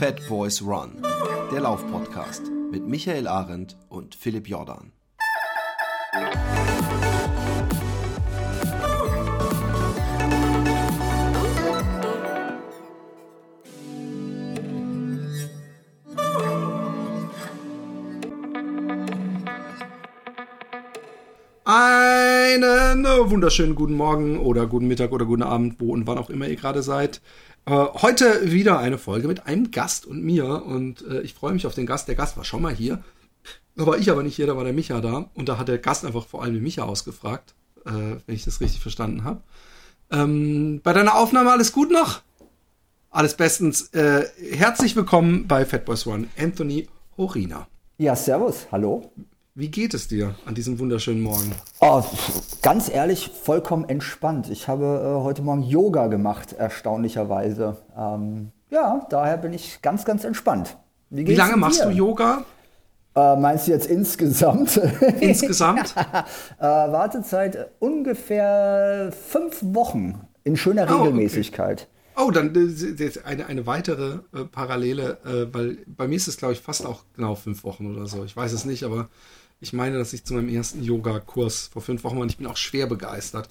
Fat Boys Run, der Laufpodcast mit Michael Arendt und Philipp Jordan. Einen wunderschönen guten Morgen oder guten Mittag oder guten Abend, wo und wann auch immer ihr gerade seid. Äh, heute wieder eine Folge mit einem Gast und mir und äh, ich freue mich auf den Gast. Der Gast war schon mal hier. Da war ich aber nicht hier, da war der Micha da und da hat der Gast einfach vor allem den Micha ausgefragt, äh, wenn ich das richtig verstanden habe. Ähm, bei deiner Aufnahme alles gut noch? Alles bestens. Äh, herzlich willkommen bei Fat Boys One, Anthony Horina. Ja, servus, hallo. Wie geht es dir an diesem wunderschönen Morgen? Oh, ganz ehrlich, vollkommen entspannt. Ich habe äh, heute Morgen Yoga gemacht, erstaunlicherweise. Ähm, ja, daher bin ich ganz, ganz entspannt. Wie, Wie lange machst du Yoga? Äh, meinst du jetzt insgesamt? Insgesamt? äh, Wartezeit ungefähr fünf Wochen in schöner oh, Regelmäßigkeit. Okay. Oh, dann äh, eine, eine weitere äh, Parallele, äh, weil bei mir ist es, glaube ich, fast auch genau fünf Wochen oder so. Ich weiß es nicht, aber ich meine, dass ich zu meinem ersten Yoga-Kurs vor fünf Wochen war und ich bin auch schwer begeistert.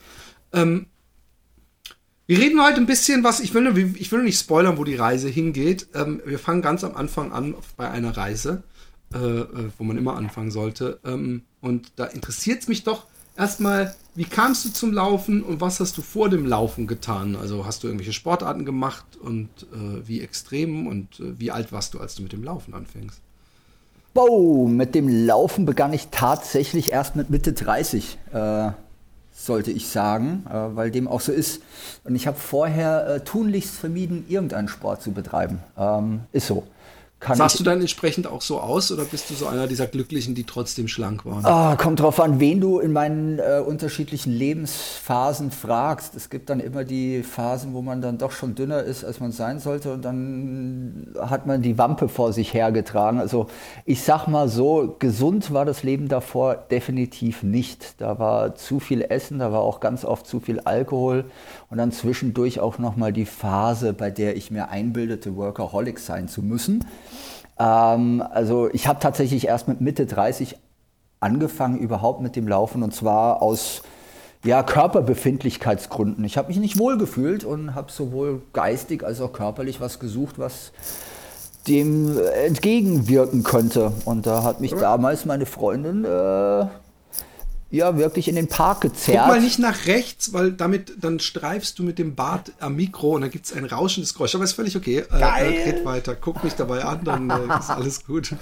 Ähm, wir reden heute ein bisschen was, ich will, ich will nicht spoilern, wo die Reise hingeht. Ähm, wir fangen ganz am Anfang an bei einer Reise, äh, äh wo man immer anfangen sollte. Ähm, und da interessiert es mich doch erstmal, wie kamst du zum Laufen und was hast du vor dem Laufen getan? Also hast du irgendwelche Sportarten gemacht und äh, wie extrem und äh, wie alt warst du, als du mit dem Laufen anfängst? Wow, mit dem Laufen begann ich tatsächlich erst mit Mitte 30, äh, sollte ich sagen, äh, weil dem auch so ist. Und ich habe vorher äh, tunlichst vermieden, irgendeinen Sport zu betreiben. Ähm, ist so. Kann Sahst du dann entsprechend auch so aus oder bist du so einer dieser Glücklichen, die trotzdem schlank waren? Ah, kommt drauf an, wen du in meinen äh, unterschiedlichen Lebensphasen fragst. Es gibt dann immer die Phasen, wo man dann doch schon dünner ist, als man sein sollte und dann hat man die Wampe vor sich hergetragen. Also ich sag mal so, gesund war das Leben davor definitiv nicht. Da war zu viel Essen, da war auch ganz oft zu viel Alkohol und dann zwischendurch auch nochmal die Phase, bei der ich mir einbildete, Workaholic sein zu müssen. Ähm, also ich habe tatsächlich erst mit Mitte 30 angefangen überhaupt mit dem Laufen und zwar aus ja, Körperbefindlichkeitsgründen. Ich habe mich nicht wohl gefühlt und habe sowohl geistig als auch körperlich was gesucht, was dem entgegenwirken könnte. Und da hat mich damals meine Freundin äh, ja, wirklich in den Park gezerrt. Guck mal nicht nach rechts, weil damit dann streifst du mit dem Bart am Mikro und dann gibt es ein rauschendes Geräusch. Aber ist völlig okay. Äh, Geil. Äh, red weiter, guck mich dabei an, dann äh, ist alles gut.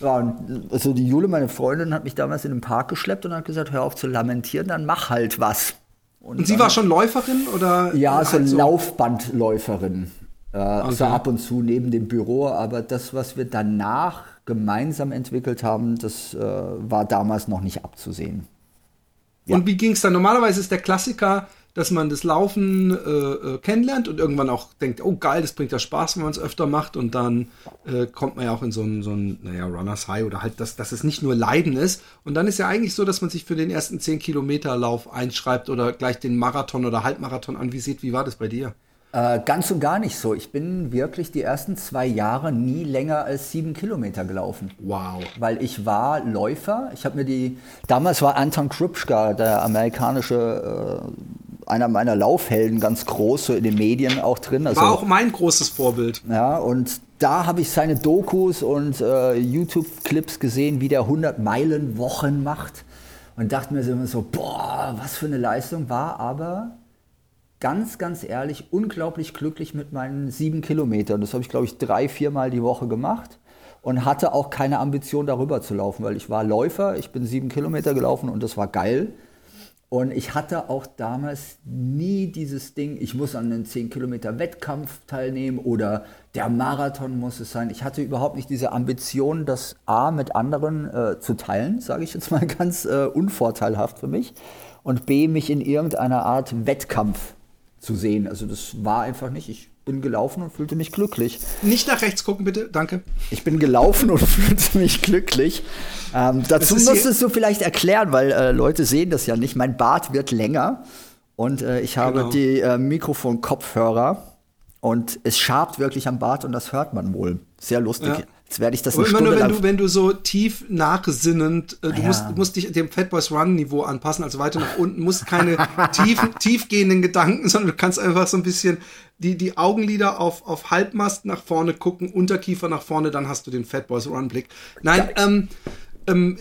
Ja, und also die Jule, meine Freundin, hat mich damals in den Park geschleppt und hat gesagt, hör auf zu lamentieren, dann mach halt was. Und, und sie war schon Läuferin oder? Ja, so halt so Laufbandläuferin. Äh, okay. So ab und zu neben dem Büro, aber das, was wir danach gemeinsam entwickelt haben, das äh, war damals noch nicht abzusehen. Ja. Und wie ging es dann? Normalerweise ist der Klassiker, dass man das Laufen äh, äh, kennenlernt und irgendwann auch denkt, oh geil, das bringt ja Spaß, wenn man es öfter macht und dann äh, kommt man ja auch in so ein, so ein, naja, Runners High oder halt, dass, dass es nicht nur Leiden ist. Und dann ist ja eigentlich so, dass man sich für den ersten 10 Kilometer Lauf einschreibt oder gleich den Marathon oder Halbmarathon anvisiert. Wie war das bei dir? Äh, ganz und gar nicht so. Ich bin wirklich die ersten zwei Jahre nie länger als sieben Kilometer gelaufen. Wow. Weil ich war Läufer. Ich habe mir die, damals war Anton Krupschka, der amerikanische, äh, einer meiner Laufhelden, ganz groß, so in den Medien auch drin. Also, war auch mein großes Vorbild. Ja, und da habe ich seine Dokus und äh, YouTube-Clips gesehen, wie der 100 Meilen Wochen macht. Und dachte mir immer so, boah, was für eine Leistung war, aber ganz, ganz ehrlich unglaublich glücklich mit meinen sieben Kilometern. Das habe ich, glaube ich, drei, viermal die Woche gemacht und hatte auch keine Ambition, darüber zu laufen, weil ich war Läufer, ich bin sieben Kilometer gelaufen und das war geil. Und ich hatte auch damals nie dieses Ding, ich muss an einem 10 Kilometer Wettkampf teilnehmen oder der Marathon muss es sein. Ich hatte überhaupt nicht diese Ambition, das A mit anderen äh, zu teilen, sage ich jetzt mal ganz äh, unvorteilhaft für mich, und B mich in irgendeiner Art Wettkampf zu sehen. Also das war einfach nicht. Ich bin gelaufen und fühlte mich glücklich. Nicht nach rechts gucken, bitte. Danke. Ich bin gelaufen und fühlte mich glücklich. Ähm, dazu musstest du vielleicht erklären, weil äh, Leute sehen das ja nicht. Mein Bart wird länger und äh, ich habe genau. die äh, Mikrofon-Kopfhörer. Und es schabt wirklich am Bart und das hört man wohl. Sehr lustig. Ja. Jetzt werde ich das Aber immer nur, wenn du, wenn du so tief nachsinnend, äh, du ja. musst, musst dich dem Fat Boys Run Niveau anpassen, also weiter nach unten, musst keine tiefen, tiefgehenden Gedanken, sondern du kannst einfach so ein bisschen die, die Augenlider auf, auf Halbmast nach vorne gucken, Unterkiefer nach vorne, dann hast du den Fat Boys Run Blick. Nein, ja. ähm, ähm,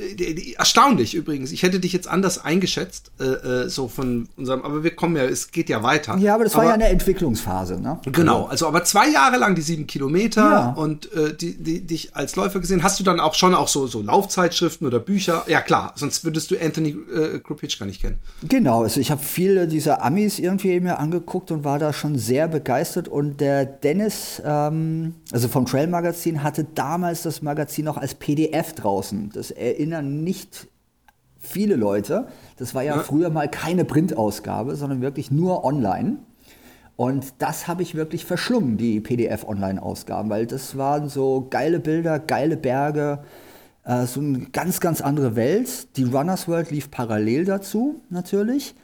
erstaunlich übrigens. Ich hätte dich jetzt anders eingeschätzt, äh, äh, so von unserem, aber wir kommen ja, es geht ja weiter. Ja, aber das war aber, ja eine Entwicklungsphase, ne? Genau, also aber zwei Jahre lang die sieben Kilometer ja. und äh, die, die, dich als Läufer gesehen. Hast du dann auch schon auch so, so Laufzeitschriften oder Bücher? Ja klar, sonst würdest du Anthony äh, Krupitsch gar nicht kennen. Genau, also ich habe viele dieser Amis irgendwie mir angeguckt und war da schon sehr begeistert. Und der Dennis, ähm, also vom Trail Magazin, hatte damals das Magazin noch als PDF draußen. Das erinnern nicht viele Leute. Das war ja, ja. früher mal keine Printausgabe, sondern wirklich nur online. Und das habe ich wirklich verschlungen, die PDF-Online-Ausgaben, weil das waren so geile Bilder, geile Berge, äh, so eine ganz, ganz andere Welt. Die Runners World lief parallel dazu, natürlich.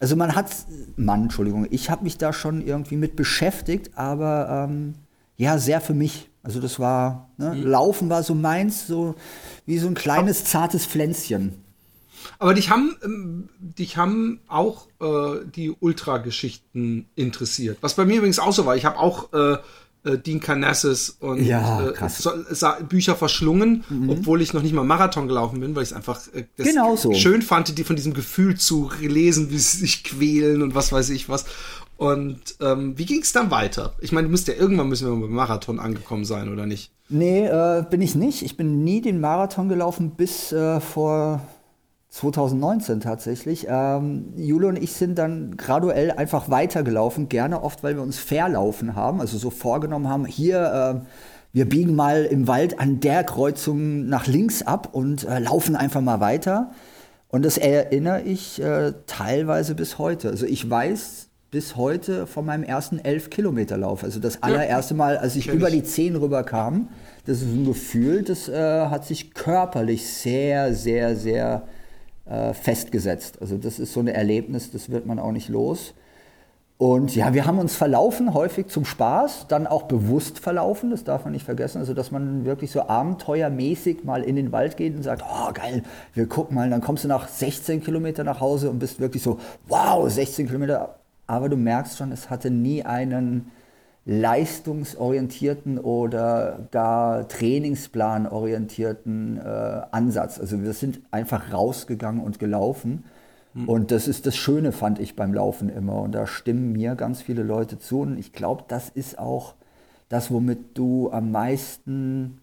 Also man hat, Mann, Entschuldigung, ich habe mich da schon irgendwie mit beschäftigt, aber ähm, ja, sehr für mich. Also das war, ne, mhm. Laufen war so meins, so wie so ein kleines, zartes Pflänzchen. Aber dich haben, ähm, dich haben auch äh, die Ultra-Geschichten interessiert. Was bei mir übrigens auch so war. Ich habe auch äh, äh, Dean Carnassus und ja, äh, so, Bücher verschlungen, mhm. obwohl ich noch nicht mal Marathon gelaufen bin, weil ich es einfach äh, genau so. schön fand, die von diesem Gefühl zu lesen, wie sie sich quälen und was weiß ich was. Und ähm, wie ging es dann weiter? Ich meine, du musst ja irgendwann müssen wir beim Marathon angekommen sein, oder nicht? Nee, äh, bin ich nicht. Ich bin nie den Marathon gelaufen bis äh, vor 2019 tatsächlich. Ähm, Jule und ich sind dann graduell einfach weitergelaufen, gerne oft, weil wir uns verlaufen haben, also so vorgenommen haben, hier, äh, wir biegen mal im Wald an der Kreuzung nach links ab und äh, laufen einfach mal weiter. Und das erinnere ich äh, teilweise bis heute. Also ich weiß bis heute von meinem ersten 11-Kilometer-Lauf. Also das allererste Mal, als ich über die 10 rüberkam, das ist ein Gefühl, das äh, hat sich körperlich sehr, sehr, sehr äh, festgesetzt. Also das ist so ein Erlebnis, das wird man auch nicht los. Und ja, wir haben uns verlaufen, häufig zum Spaß, dann auch bewusst verlaufen, das darf man nicht vergessen. Also, dass man wirklich so abenteuermäßig mal in den Wald geht und sagt, oh geil, wir gucken mal, und dann kommst du nach 16 Kilometern nach Hause und bist wirklich so, wow, 16 Kilometer, aber du merkst schon, es hatte nie einen leistungsorientierten oder gar trainingsplanorientierten äh, Ansatz. Also wir sind einfach rausgegangen und gelaufen. Mhm. Und das ist das Schöne, fand ich beim Laufen immer. Und da stimmen mir ganz viele Leute zu. Und ich glaube, das ist auch das, womit du am meisten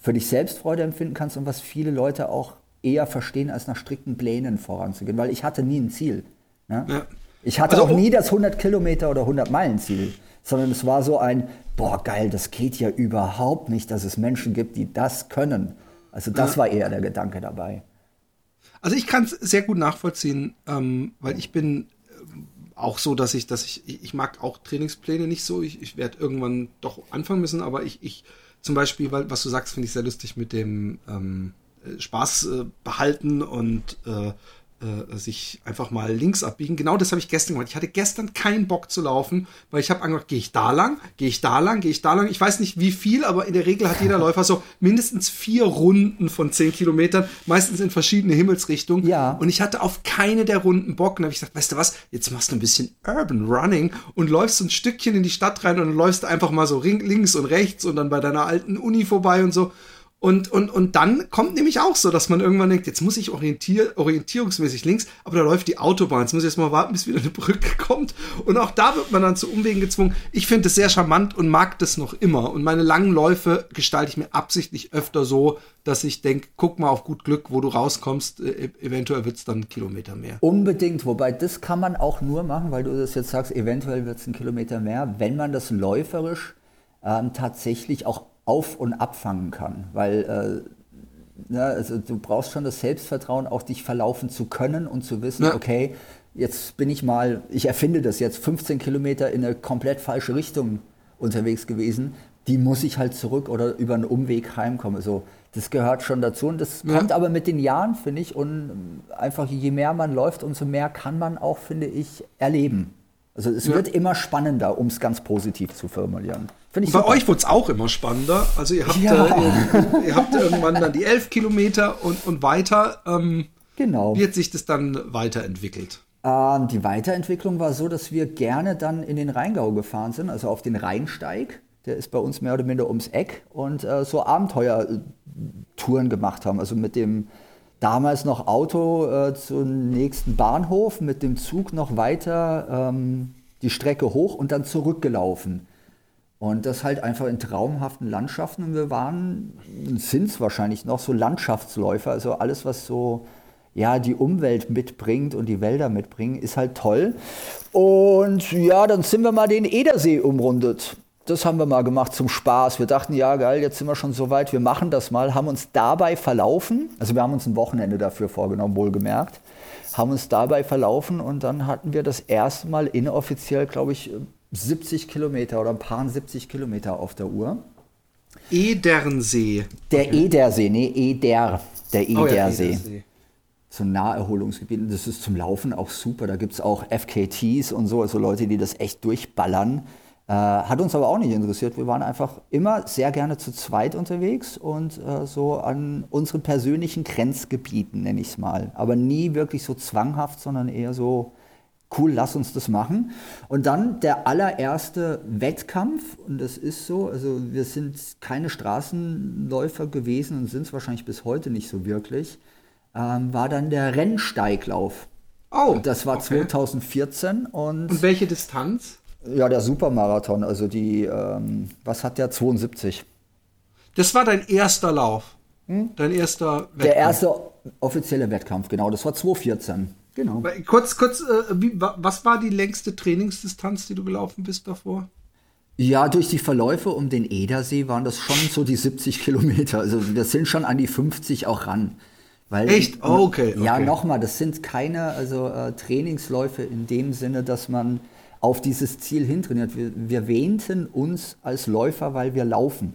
für dich selbst Freude empfinden kannst und was viele Leute auch eher verstehen, als nach strikten Plänen voranzugehen. Weil ich hatte nie ein Ziel. Ne? Ja. Ich hatte also, auch nie das 100 Kilometer oder 100 Meilen Ziel, sondern es war so ein, boah geil, das geht ja überhaupt nicht, dass es Menschen gibt, die das können. Also das war eher der Gedanke dabei. Also ich kann es sehr gut nachvollziehen, ähm, weil ich bin äh, auch so, dass ich, dass ich, ich mag auch Trainingspläne nicht so. Ich, ich werde irgendwann doch anfangen müssen, aber ich, ich zum Beispiel, weil, was du sagst, finde ich sehr lustig mit dem ähm, äh, Spaß äh, behalten und äh, äh, sich einfach mal links abbiegen. Genau das habe ich gestern gemacht. Ich hatte gestern keinen Bock zu laufen, weil ich habe angedacht, gehe ich da lang, gehe ich da lang, gehe ich da lang. Ich weiß nicht wie viel, aber in der Regel hat jeder Läufer so mindestens vier Runden von zehn Kilometern, meistens in verschiedene Himmelsrichtungen. Ja. Und ich hatte auf keine der Runden Bock. Und habe ich gesagt, weißt du was, jetzt machst du ein bisschen Urban Running und läufst so ein Stückchen in die Stadt rein und dann läufst du einfach mal so links und rechts und dann bei deiner alten Uni vorbei und so. Und, und, und dann kommt nämlich auch so, dass man irgendwann denkt, jetzt muss ich orientier orientierungsmäßig links, aber da läuft die Autobahn. Jetzt muss ich jetzt mal warten, bis wieder eine Brücke kommt. Und auch da wird man dann zu Umwegen gezwungen. Ich finde es sehr charmant und mag das noch immer. Und meine langen Läufe gestalte ich mir absichtlich öfter so, dass ich denke, guck mal auf gut Glück, wo du rauskommst. E eventuell wird es dann ein Kilometer mehr. Unbedingt, wobei das kann man auch nur machen, weil du das jetzt sagst, eventuell wird es ein Kilometer mehr, wenn man das läuferisch ähm, tatsächlich auch auf- und abfangen kann. Weil äh, ne, also du brauchst schon das Selbstvertrauen, auch dich verlaufen zu können und zu wissen, ja. okay, jetzt bin ich mal, ich erfinde das jetzt, 15 Kilometer in eine komplett falsche Richtung unterwegs gewesen. Die muss ich halt zurück oder über einen Umweg heimkommen. So, das gehört schon dazu und das ja. kommt aber mit den Jahren, finde ich. Und einfach je mehr man läuft, umso mehr kann man auch, finde ich, erleben. Also es ja. wird immer spannender, um es ganz positiv zu formulieren. Bei super. euch wurde es auch immer spannender. Also ihr habt, ja. äh, ihr, habt irgendwann dann die elf Kilometer und, und weiter. Ähm, genau. Wie hat sich das dann weiterentwickelt? Ähm, die Weiterentwicklung war so, dass wir gerne dann in den Rheingau gefahren sind, also auf den Rheinsteig. Der ist bei uns mehr oder minder ums Eck und äh, so Abenteuertouren gemacht haben. Also mit dem damals noch Auto äh, zum nächsten Bahnhof, mit dem Zug noch weiter ähm, die Strecke hoch und dann zurückgelaufen. Und das halt einfach in traumhaften Landschaften. Und wir waren, sind es wahrscheinlich noch, so Landschaftsläufer. Also alles, was so ja, die Umwelt mitbringt und die Wälder mitbringen, ist halt toll. Und ja, dann sind wir mal den Edersee umrundet. Das haben wir mal gemacht zum Spaß. Wir dachten, ja, geil, jetzt sind wir schon so weit, wir machen das mal, haben uns dabei verlaufen. Also wir haben uns ein Wochenende dafür vorgenommen, wohlgemerkt. Haben uns dabei verlaufen und dann hatten wir das erste Mal inoffiziell, glaube ich, 70 Kilometer oder ein paar 70 Kilometer auf der Uhr. Edernsee. Der okay. Edersee, nee, Eder. Der Edersee. Oh ja, Edersee so ein Naherholungsgebiet. Und das ist zum Laufen auch super. Da gibt es auch FKTs und so, also Leute, die das echt durchballern. Äh, hat uns aber auch nicht interessiert. Wir waren einfach immer sehr gerne zu zweit unterwegs und äh, so an unseren persönlichen Grenzgebieten, nenne ich es mal. Aber nie wirklich so zwanghaft, sondern eher so, cool, lass uns das machen. Und dann der allererste Wettkampf, und das ist so, also wir sind keine Straßenläufer gewesen und sind es wahrscheinlich bis heute nicht so wirklich ähm, war dann der Rennsteiglauf. Oh, und das war okay. 2014. Und, und welche Distanz? Ja, der Supermarathon, also die, ähm, was hat der, 72. Das war dein erster Lauf? Hm? Dein erster Wettkampf? Der erste offizielle Wettkampf, genau, das war 2014. Genau. Kurz, kurz, äh, wie, was war die längste Trainingsdistanz, die du gelaufen bist davor? Ja, durch die Verläufe um den Edersee waren das schon so die 70 Kilometer. Also das sind schon an die 50 auch ran. Weil, Echt? Oh, okay. Ja, okay. nochmal, das sind keine also, äh, Trainingsläufe in dem Sinne, dass man auf dieses Ziel hintrainiert. Wir, wir wähnten uns als Läufer, weil wir laufen.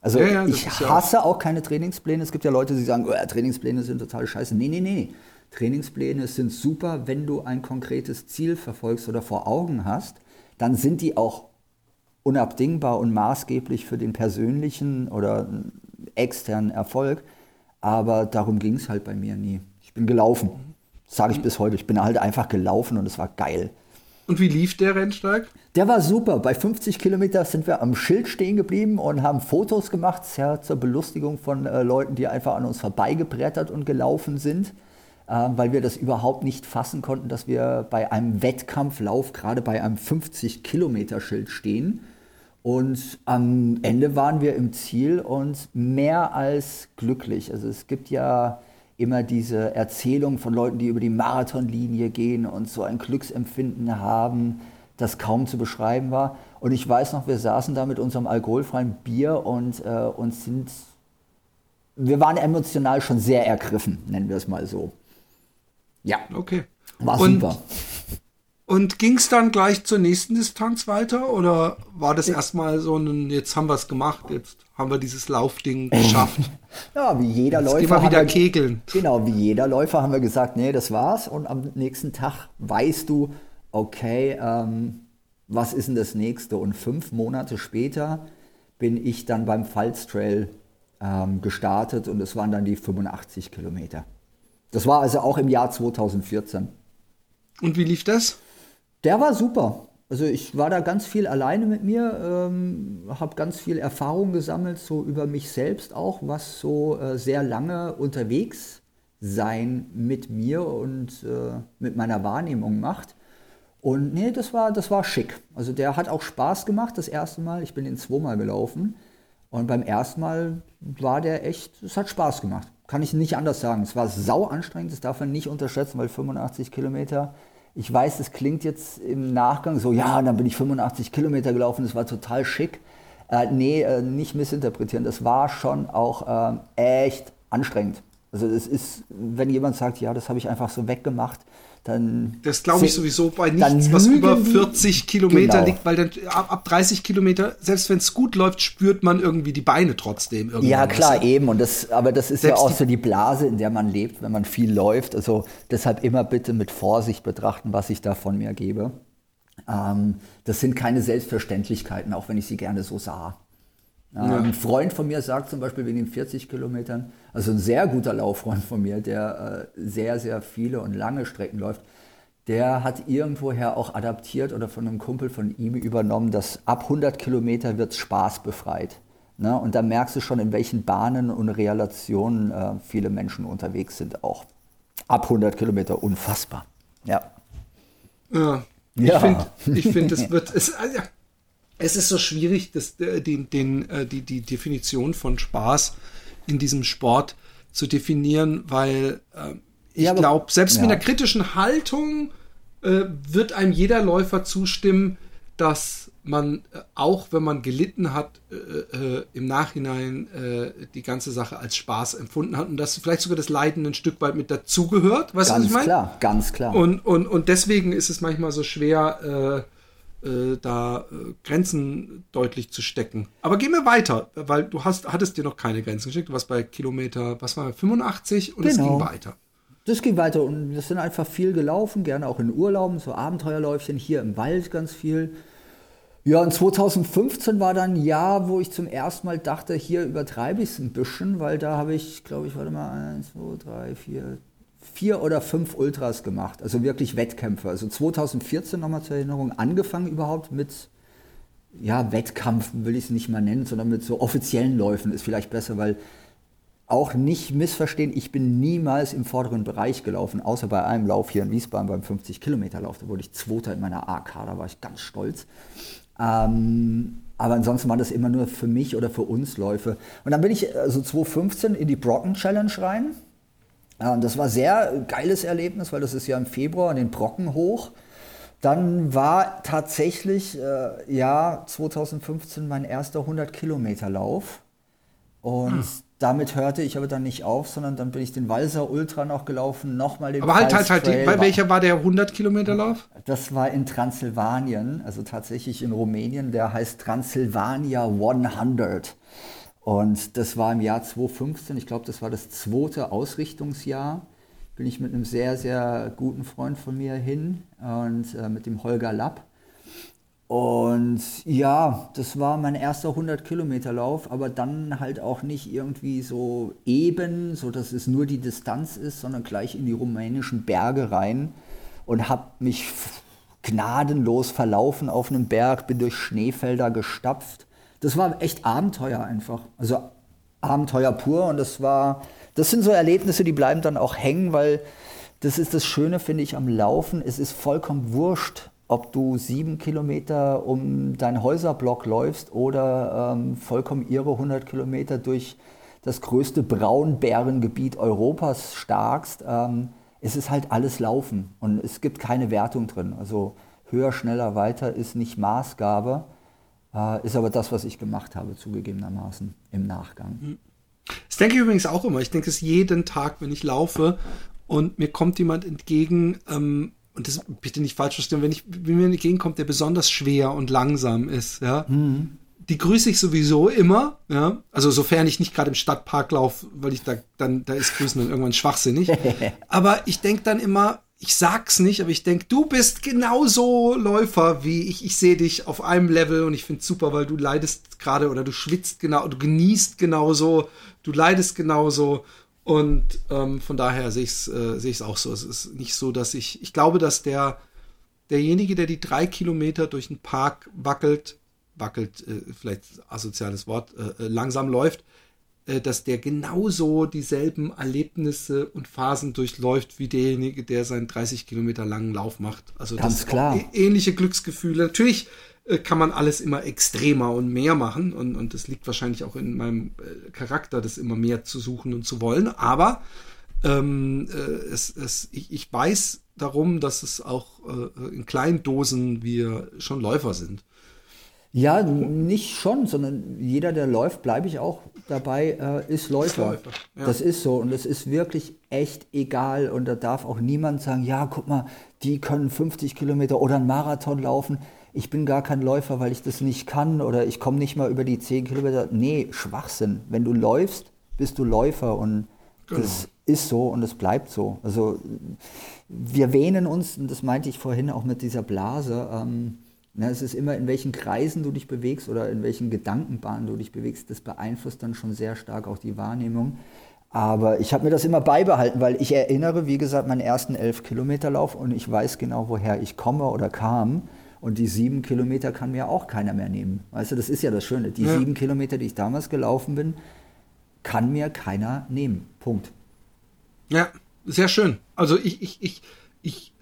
Also ja, ja, ich hasse ja auch. auch keine Trainingspläne. Es gibt ja Leute, die sagen, oh, Trainingspläne sind total scheiße. Nee, nee, nee. Trainingspläne sind super, wenn du ein konkretes Ziel verfolgst oder vor Augen hast. Dann sind die auch unabdingbar und maßgeblich für den persönlichen oder externen Erfolg. Aber darum ging es halt bei mir nie. Ich bin gelaufen. Sage ich bis heute. Ich bin halt einfach gelaufen und es war geil. Und wie lief der Rennsteig? Der war super. Bei 50 Kilometern sind wir am Schild stehen geblieben und haben Fotos gemacht, sehr zur Belustigung von äh, Leuten, die einfach an uns vorbeigebrettert und gelaufen sind, weil wir das überhaupt nicht fassen konnten, dass wir bei einem Wettkampflauf gerade bei einem 50 Kilometer Schild stehen und am Ende waren wir im Ziel und mehr als glücklich. Also es gibt ja immer diese Erzählung von Leuten, die über die Marathonlinie gehen und so ein Glücksempfinden haben, das kaum zu beschreiben war. Und ich weiß noch, wir saßen da mit unserem alkoholfreien Bier und äh, uns sind, wir waren emotional schon sehr ergriffen, nennen wir es mal so. Ja. Okay. War und super. Und ging es dann gleich zur nächsten Distanz weiter oder war das erstmal so ein, jetzt haben wir es gemacht, jetzt haben wir dieses Laufding geschafft? ja, wie jeder jetzt Läufer. Immer wieder wir, kegeln. Genau, wie jeder Läufer haben wir gesagt, nee, das war's. Und am nächsten Tag weißt du, okay, ähm, was ist denn das nächste? Und fünf Monate später bin ich dann beim Pfalz-Trail ähm, gestartet und es waren dann die 85 Kilometer. Das war also auch im Jahr 2014. Und wie lief das? Der war super. Also ich war da ganz viel alleine mit mir, ähm, habe ganz viel Erfahrung gesammelt, so über mich selbst auch, was so äh, sehr lange unterwegs sein mit mir und äh, mit meiner Wahrnehmung macht. Und nee, das war, das war schick. Also der hat auch Spaß gemacht das erste Mal. Ich bin ihn zweimal gelaufen. Und beim ersten Mal war der echt, es hat Spaß gemacht. Kann ich nicht anders sagen. Es war sau anstrengend, das darf man nicht unterschätzen, weil 85 Kilometer ich weiß, es klingt jetzt im Nachgang so, ja, dann bin ich 85 Kilometer gelaufen, das war total schick. Äh, nee, äh, nicht missinterpretieren. Das war schon auch äh, echt anstrengend. Also es ist, wenn jemand sagt, ja, das habe ich einfach so weggemacht, dann. Das glaube ich sowieso bei nichts, was über 40 Kilometer genau. liegt, weil dann ab, ab 30 Kilometer, selbst wenn es gut läuft, spürt man irgendwie die Beine trotzdem irgendwie. Ja, klar, eben. Und das, aber das ist selbst ja auch so die Blase, in der man lebt, wenn man viel läuft. Also deshalb immer bitte mit Vorsicht betrachten, was ich da von mir gebe. Ähm, das sind keine Selbstverständlichkeiten, auch wenn ich sie gerne so sah. Ja. Ein Freund von mir sagt zum Beispiel wegen den 40 Kilometern, also ein sehr guter Lauffreund von mir, der äh, sehr, sehr viele und lange Strecken läuft, der hat irgendwoher auch adaptiert oder von einem Kumpel von ihm übernommen, dass ab 100 Kilometer wird Spaß befreit. Ne? Und da merkst du schon, in welchen Bahnen und Relationen äh, viele Menschen unterwegs sind auch. Ab 100 Kilometer, unfassbar. Ja. Ja. ja. Ich finde, ich find, es wird, es, also, es ist so schwierig, das, äh, den, den, äh, die, die Definition von Spaß in diesem Sport zu definieren, weil äh, ich ja, glaube, selbst ja. mit einer kritischen Haltung äh, wird einem jeder Läufer zustimmen, dass man äh, auch, wenn man gelitten hat, im Nachhinein die ganze Sache als Spaß empfunden hat und dass vielleicht sogar das Leiden ein Stück weit mit dazugehört. Weißt du, was ich meine? Ganz klar, ganz klar. Und, und, und deswegen ist es manchmal so schwer, äh, da äh, Grenzen deutlich zu stecken. Aber gehen wir weiter, weil du hast, hattest dir noch keine Grenzen geschickt. Du warst bei Kilometer, was war 85 und genau. es ging weiter. Das ging weiter und wir sind einfach viel gelaufen, gerne auch in Urlauben, so Abenteuerläufchen, hier im Wald ganz viel. Ja, und 2015 war dann ein Jahr, wo ich zum ersten Mal dachte, hier übertreibe ich es ein bisschen, weil da habe ich, glaube ich, warte mal, 1, 2, 3, 4, vier oder fünf Ultras gemacht, also wirklich Wettkämpfe. Also 2014 nochmal zur Erinnerung angefangen überhaupt mit, ja, Wettkampfen will ich es nicht mal nennen, sondern mit so offiziellen Läufen ist vielleicht besser, weil auch nicht missverstehen, ich bin niemals im vorderen Bereich gelaufen, außer bei einem Lauf hier in Wiesbaden beim 50-Kilometer-Lauf. Da wurde ich Zweiter in meiner AK, da war ich ganz stolz. Ähm, aber ansonsten waren das immer nur für mich oder für uns Läufe. Und dann bin ich also 2015 in die Brocken Challenge rein. Ja, und das war sehr geiles Erlebnis, weil das ist ja im Februar an den Brocken hoch. Dann war tatsächlich äh, ja 2015 mein erster 100 Kilometer Lauf und hm. damit hörte ich aber dann nicht auf, sondern dann bin ich den Walser Ultra noch gelaufen, nochmal den. Aber halt, halt, halt, bei welcher war der 100 Kilometer Lauf? Das war in Transsilvanien, also tatsächlich in Rumänien. Der heißt Transylvania 100. Und das war im Jahr 2015, ich glaube, das war das zweite Ausrichtungsjahr. Bin ich mit einem sehr, sehr guten Freund von mir hin und äh, mit dem Holger Lapp. Und ja, das war mein erster 100 Kilometer Lauf, aber dann halt auch nicht irgendwie so eben, so dass es nur die Distanz ist, sondern gleich in die rumänischen Berge rein und habe mich gnadenlos verlaufen auf einem Berg, bin durch Schneefelder gestapft das war echt Abenteuer einfach. Also Abenteuer pur und das war, das sind so Erlebnisse, die bleiben dann auch hängen, weil das ist das Schöne, finde ich, am Laufen. Es ist vollkommen wurscht, ob du sieben Kilometer um deinen Häuserblock läufst oder ähm, vollkommen irre 100 Kilometer durch das größte Braunbärengebiet Europas starkst. Ähm, es ist halt alles Laufen und es gibt keine Wertung drin. Also höher, schneller, weiter ist nicht Maßgabe. Äh, ist aber das, was ich gemacht habe, zugegebenermaßen im Nachgang. Hm. Das denke ich übrigens auch immer. Ich denke es jeden Tag, wenn ich laufe und mir kommt jemand entgegen, ähm, und das bitte nicht falsch verstehen, wenn, ich, wenn mir entgegenkommt, der besonders schwer und langsam ist, ja, mhm. die grüße ich sowieso immer, ja, also sofern ich nicht gerade im Stadtpark laufe, weil ich da dann, da ist Grüßen dann irgendwann schwachsinnig. aber ich denke dann immer, ich sag's nicht, aber ich denke, du bist genauso Läufer wie ich. Ich sehe dich auf einem Level und ich finde super, weil du leidest gerade oder du schwitzt genau, du genießt genauso, du leidest genauso. Und ähm, von daher sehe ich es äh, seh auch so. Es ist nicht so, dass ich, ich glaube, dass der, derjenige, der die drei Kilometer durch den Park wackelt, wackelt, äh, vielleicht asoziales Wort, äh, äh langsam läuft, dass der genauso dieselben Erlebnisse und Phasen durchläuft wie derjenige, der seinen 30 Kilometer langen Lauf macht. Also Ganz das klar. ähnliche Glücksgefühle. Natürlich äh, kann man alles immer extremer und mehr machen und, und das liegt wahrscheinlich auch in meinem äh, Charakter, das immer mehr zu suchen und zu wollen. Aber ähm, äh, es, es, ich, ich weiß darum, dass es auch äh, in kleinen Dosen wir schon Läufer sind. Ja, nicht schon, sondern jeder, der läuft, bleibe ich auch dabei, äh, ist Läufer. Ist Läufer ja. Das ist so und es ist wirklich echt egal und da darf auch niemand sagen, ja, guck mal, die können 50 Kilometer oder einen Marathon laufen. Ich bin gar kein Läufer, weil ich das nicht kann oder ich komme nicht mal über die 10 Kilometer. Nee, Schwachsinn. Wenn du läufst, bist du Läufer und genau. das ist so und es bleibt so. Also wir wähnen uns, und das meinte ich vorhin auch mit dieser Blase, ähm, na, ne, es ist immer, in welchen Kreisen du dich bewegst oder in welchen Gedankenbahnen du dich bewegst, das beeinflusst dann schon sehr stark auch die Wahrnehmung. Aber ich habe mir das immer beibehalten, weil ich erinnere, wie gesagt, meinen ersten elf Kilometer Lauf und ich weiß genau, woher ich komme oder kam. Und die sieben Kilometer kann mir auch keiner mehr nehmen. Weißt du, das ist ja das Schöne. Die ja. sieben Kilometer, die ich damals gelaufen bin, kann mir keiner nehmen. Punkt. Ja, sehr schön. Also ich, ich, ich, ich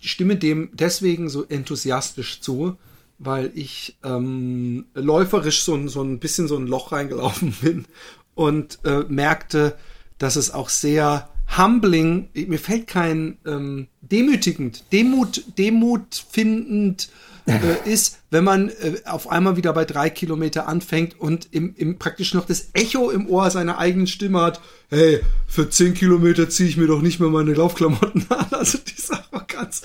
stimme dem deswegen so enthusiastisch zu, weil ich ähm, läuferisch so, so ein bisschen so ein Loch reingelaufen bin und äh, merkte, dass es auch sehr humbling, mir fällt kein ähm, demütigend, Demut, Demut findend äh, ist, wenn man äh, auf einmal wieder bei drei Kilometer anfängt und im, im praktisch noch das Echo im Ohr seiner eigenen Stimme hat, hey, für zehn Kilometer ziehe ich mir doch nicht mehr meine Laufklamotten an. Also diese Arroganz.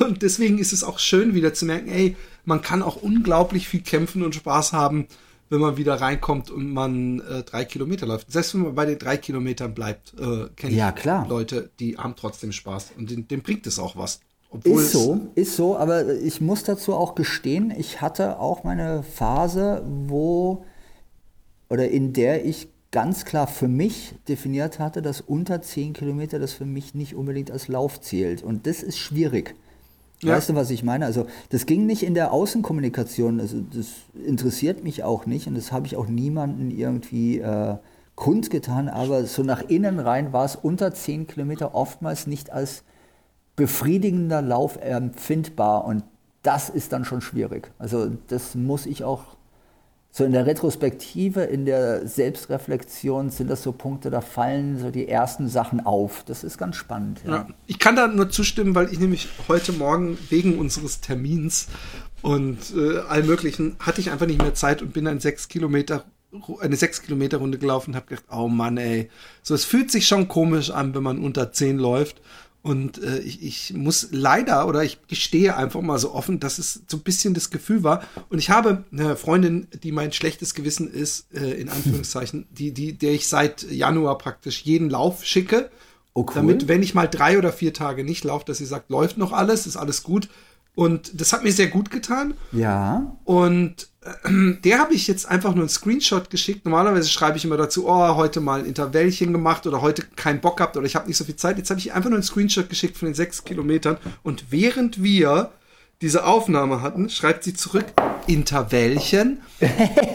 Und deswegen ist es auch schön wieder zu merken, ey, man kann auch unglaublich viel kämpfen und Spaß haben, wenn man wieder reinkommt und man äh, drei Kilometer läuft. Selbst wenn man bei den drei Kilometern bleibt, äh, kenne ja, ich klar. Leute, die haben trotzdem Spaß und dem, dem bringt es auch was. Obwohl ist so, ist so, aber ich muss dazu auch gestehen, ich hatte auch meine Phase, wo oder in der ich ganz klar für mich definiert hatte, dass unter 10 Kilometer das für mich nicht unbedingt als Lauf zählt. Und das ist schwierig. Ja. Weißt du, was ich meine? Also das ging nicht in der Außenkommunikation, also das interessiert mich auch nicht und das habe ich auch niemanden irgendwie äh, kundgetan, aber so nach innen rein war es unter 10 Kilometer oftmals nicht als befriedigender Lauf empfindbar und das ist dann schon schwierig. Also das muss ich auch so in der Retrospektive, in der Selbstreflexion sind das so Punkte, da fallen so die ersten Sachen auf. Das ist ganz spannend. Ja. Ja, ich kann da nur zustimmen, weil ich nämlich heute Morgen wegen unseres Termins und äh, allem möglichen hatte ich einfach nicht mehr Zeit und bin ein sechs Kilometer eine 6 Kilometer Runde gelaufen und habe gedacht, oh Mann, ey, so es fühlt sich schon komisch an, wenn man unter 10 läuft und äh, ich, ich muss leider oder ich gestehe einfach mal so offen, dass es so ein bisschen das Gefühl war. Und ich habe eine Freundin, die mein schlechtes Gewissen ist, äh, in Anführungszeichen, die, die, der ich seit Januar praktisch jeden Lauf schicke. Oh, cool. Damit, wenn ich mal drei oder vier Tage nicht laufe, dass sie sagt, läuft noch alles, ist alles gut. Und das hat mir sehr gut getan. Ja. Und äh, der habe ich jetzt einfach nur einen Screenshot geschickt. Normalerweise schreibe ich immer dazu, oh, heute mal ein Intervallchen gemacht oder heute keinen Bock gehabt oder ich habe nicht so viel Zeit. Jetzt habe ich einfach nur einen Screenshot geschickt von den sechs Kilometern. Und während wir diese Aufnahme hatten, schreibt sie zurück, Intervallchen.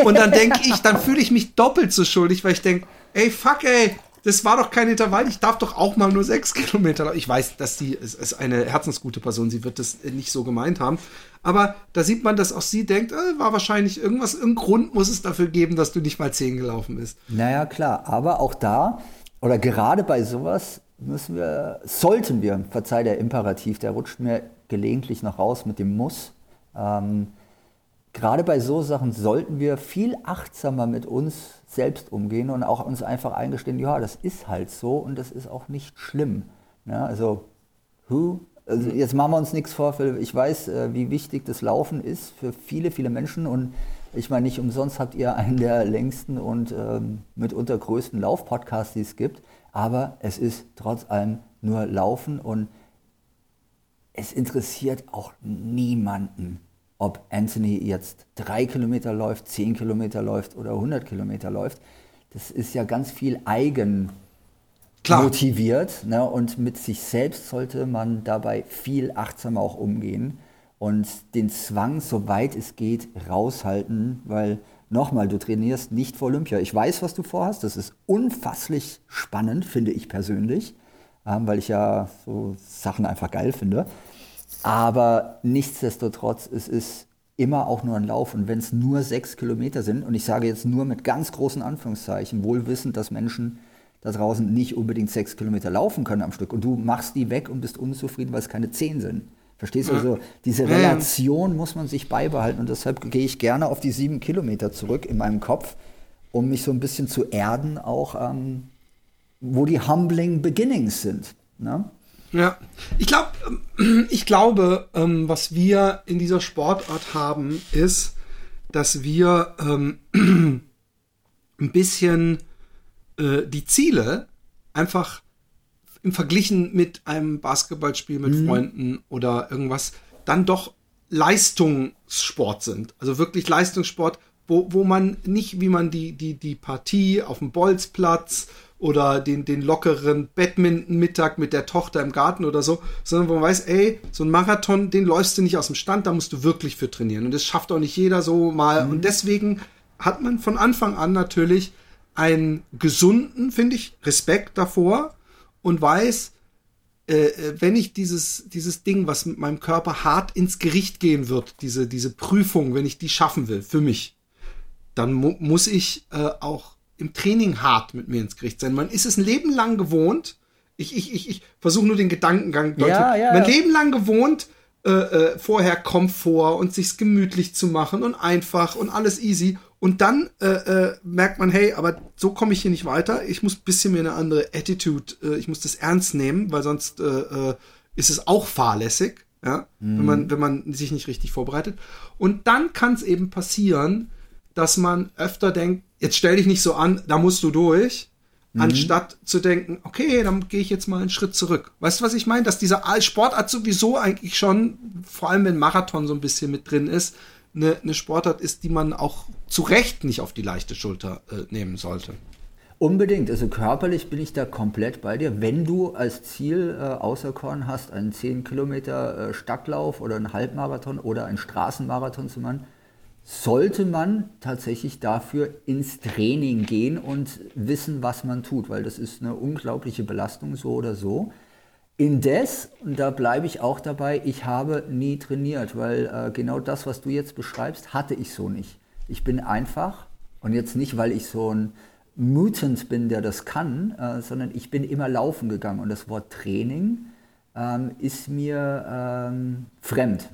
Und dann denke ich, dann fühle ich mich doppelt so schuldig, weil ich denke, ey, fuck, ey, das war doch kein Intervall, ich darf doch auch mal nur sechs Kilometer. Ich weiß, dass sie ist, ist eine herzensgute Person, sie wird das nicht so gemeint haben. Aber da sieht man, dass auch sie denkt, äh, war wahrscheinlich irgendwas, irgendein Grund muss es dafür geben, dass du nicht mal zehn gelaufen bist. Naja, klar, aber auch da, oder gerade bei sowas, müssen wir, sollten wir, verzeih der Imperativ, der rutscht mir gelegentlich noch raus mit dem Muss. Ähm, gerade bei so Sachen sollten wir viel achtsamer mit uns selbst umgehen und auch uns einfach eingestehen, ja, das ist halt so und das ist auch nicht schlimm. Ja, also, who? Also jetzt machen wir uns nichts vor, ich weiß, äh, wie wichtig das Laufen ist für viele, viele Menschen und ich meine, nicht umsonst habt ihr einen der längsten und ähm, mitunter größten Laufpodcasts, die es gibt, aber es ist trotz allem nur Laufen und es interessiert auch niemanden, ob Anthony jetzt drei Kilometer läuft, zehn Kilometer läuft oder 100 Kilometer läuft. Das ist ja ganz viel eigen Klar. motiviert ne? und mit sich selbst sollte man dabei viel achtsamer auch umgehen und den Zwang, soweit es geht, raushalten, weil nochmal, du trainierst nicht vor Olympia. Ich weiß, was du vorhast, das ist unfasslich spannend, finde ich persönlich, ähm, weil ich ja so Sachen einfach geil finde. Aber nichtsdestotrotz, es ist immer auch nur ein Lauf. Und wenn es nur sechs Kilometer sind, und ich sage jetzt nur mit ganz großen Anführungszeichen, wohl wissend, dass Menschen da draußen nicht unbedingt sechs Kilometer laufen können am Stück. Und du machst die weg und bist unzufrieden, weil es keine zehn sind. Verstehst du? Also diese Relation muss man sich beibehalten. Und deshalb gehe ich gerne auf die sieben Kilometer zurück in meinem Kopf, um mich so ein bisschen zu erden, auch ähm, wo die humbling beginnings sind. Ne? Ja, ich glaube, ich glaube, ähm, was wir in dieser Sportart haben, ist, dass wir ähm, ein bisschen äh, die Ziele einfach im Verglichen mit einem Basketballspiel mit mhm. Freunden oder irgendwas dann doch Leistungssport sind. Also wirklich Leistungssport, wo, wo man nicht, wie man die, die, die Partie auf dem Bolzplatz oder den, den lockeren Badminton-Mittag mit der Tochter im Garten oder so, sondern wo man weiß, ey, so ein Marathon, den läufst du nicht aus dem Stand, da musst du wirklich für trainieren. Und das schafft auch nicht jeder so mal. Mhm. Und deswegen hat man von Anfang an natürlich einen gesunden, finde ich, Respekt davor und weiß, äh, äh, wenn ich dieses, dieses Ding, was mit meinem Körper hart ins Gericht gehen wird, diese, diese Prüfung, wenn ich die schaffen will, für mich, dann mu muss ich äh, auch im Training hart mit mir ins Gericht sein. Man ist es ein Leben lang gewohnt. Ich, ich, ich, ich versuche nur den Gedankengang deutlich. Ja, ja, mein Leben lang gewohnt, äh, äh, vorher Komfort und sich's gemütlich zu machen und einfach und alles easy. Und dann äh, äh, merkt man, hey, aber so komme ich hier nicht weiter. Ich muss ein bisschen mir eine andere Attitude, äh, ich muss das ernst nehmen, weil sonst äh, ist es auch fahrlässig, ja, mhm. wenn man wenn man sich nicht richtig vorbereitet. Und dann kann es eben passieren, dass man öfter denkt, jetzt stell dich nicht so an, da musst du durch, mhm. anstatt zu denken, okay, dann gehe ich jetzt mal einen Schritt zurück. Weißt du, was ich meine? Dass dieser Sportart sowieso eigentlich schon, vor allem wenn Marathon so ein bisschen mit drin ist, eine, eine Sportart ist, die man auch zu Recht nicht auf die leichte Schulter äh, nehmen sollte. Unbedingt, also körperlich bin ich da komplett bei dir. Wenn du als Ziel äh, auserkoren hast, einen 10 Kilometer äh, Stadtlauf oder einen Halbmarathon oder einen Straßenmarathon zu machen, sollte man tatsächlich dafür ins Training gehen und wissen, was man tut, weil das ist eine unglaubliche Belastung so oder so. Indes, und da bleibe ich auch dabei, ich habe nie trainiert, weil äh, genau das, was du jetzt beschreibst, hatte ich so nicht. Ich bin einfach, und jetzt nicht, weil ich so ein Mutant bin, der das kann, äh, sondern ich bin immer laufen gegangen. Und das Wort Training ähm, ist mir ähm, fremd.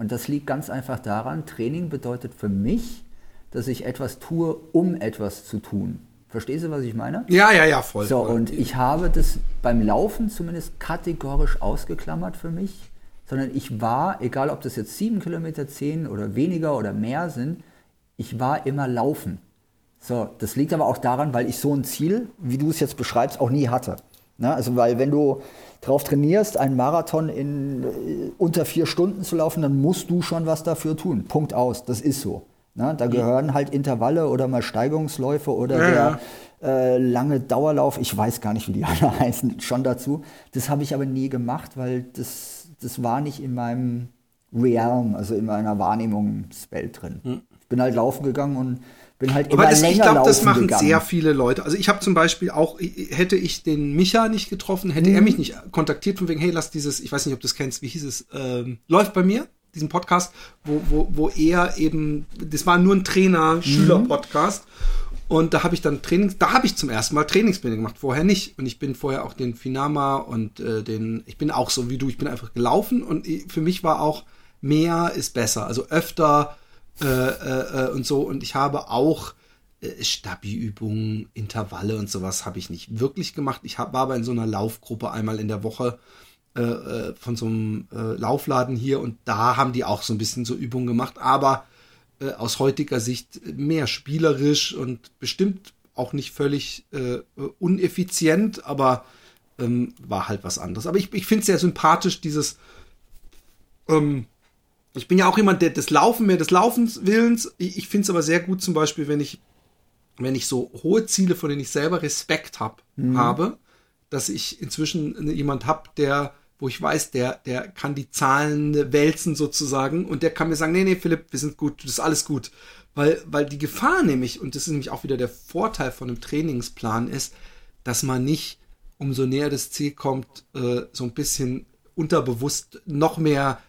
Und das liegt ganz einfach daran, Training bedeutet für mich, dass ich etwas tue, um etwas zu tun. Verstehst du, was ich meine? Ja, ja, ja, voll. So, voll. und ich habe das beim Laufen zumindest kategorisch ausgeklammert für mich, sondern ich war, egal ob das jetzt sieben Kilometer, zehn oder weniger oder mehr sind, ich war immer laufen. So, das liegt aber auch daran, weil ich so ein Ziel, wie du es jetzt beschreibst, auch nie hatte. Ne? Also, weil wenn du drauf trainierst, einen Marathon in äh, unter vier Stunden zu laufen, dann musst du schon was dafür tun. Punkt aus. Das ist so. Ne? Da gehören halt Intervalle oder mal Steigungsläufe oder ja, der äh, lange Dauerlauf, ich weiß gar nicht, wie die alle heißen, schon dazu. Das habe ich aber nie gemacht, weil das, das war nicht in meinem Realm, also in meiner Wahrnehmungswelt drin. Hm. Ich bin halt laufen gegangen und bin halt immer Aber das, länger ich glaube, das machen gegangen. sehr viele Leute. Also ich habe zum Beispiel auch, hätte ich den Micha nicht getroffen, hätte mhm. er mich nicht kontaktiert von wegen, hey, lass dieses, ich weiß nicht, ob du das kennst, wie hieß es, ähm, läuft bei mir, diesen Podcast, wo, wo, wo er eben, das war nur ein Trainer-Schüler-Podcast. Mhm. Und da habe ich dann Trainings, da habe ich zum ersten Mal Trainingspläne gemacht, vorher nicht. Und ich bin vorher auch den Finama und äh, den, ich bin auch so wie du, ich bin einfach gelaufen und für mich war auch mehr ist besser. Also öfter äh, äh, äh, und so. Und ich habe auch äh, Stabi-Übungen, Intervalle und sowas habe ich nicht wirklich gemacht. Ich hab, war aber in so einer Laufgruppe einmal in der Woche äh, äh, von so einem Laufladen hier und da haben die auch so ein bisschen so Übungen gemacht, aber aus heutiger Sicht mehr spielerisch und bestimmt auch nicht völlig uneffizient, aber ähm, war halt was anderes. Aber ich, ich finde es sehr sympathisch, dieses ähm, ich bin ja auch jemand, der das Laufen mehr des Laufens willens. Ich, ich finde es aber sehr gut, zum Beispiel, wenn ich, wenn ich so hohe Ziele, von denen ich selber Respekt hab, mhm. habe, dass ich inzwischen jemand habe, der, wo ich weiß, der, der kann die Zahlen wälzen sozusagen und der kann mir sagen, nee, nee, Philipp, wir sind gut, das ist alles gut. Weil, weil die Gefahr nämlich, und das ist nämlich auch wieder der Vorteil von einem Trainingsplan ist, dass man nicht, umso näher das Ziel kommt, äh, so ein bisschen unterbewusst noch mehr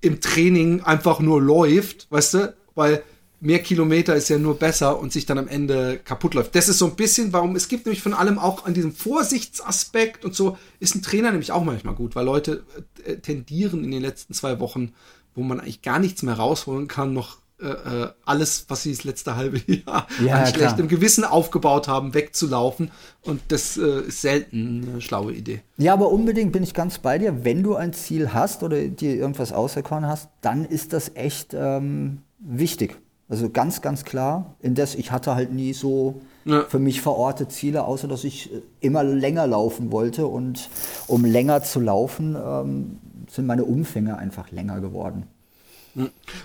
im Training einfach nur läuft, weißt du, weil mehr Kilometer ist ja nur besser und sich dann am Ende kaputt läuft. Das ist so ein bisschen, warum es gibt nämlich von allem auch an diesem Vorsichtsaspekt und so ist ein Trainer nämlich auch manchmal gut, weil Leute äh, tendieren in den letzten zwei Wochen, wo man eigentlich gar nichts mehr rausholen kann, noch äh, äh, alles, was sie das letzte halbe Jahr ja, an schlechtem Gewissen aufgebaut haben, wegzulaufen. Und das äh, ist selten eine schlaue Idee. Ja, aber unbedingt bin ich ganz bei dir. Wenn du ein Ziel hast oder dir irgendwas auserkoren hast, dann ist das echt ähm, wichtig. Also ganz, ganz klar. Indes, ich hatte halt nie so ja. für mich verorte Ziele, außer dass ich äh, immer länger laufen wollte. Und um länger zu laufen, ähm, sind meine Umfänge einfach länger geworden.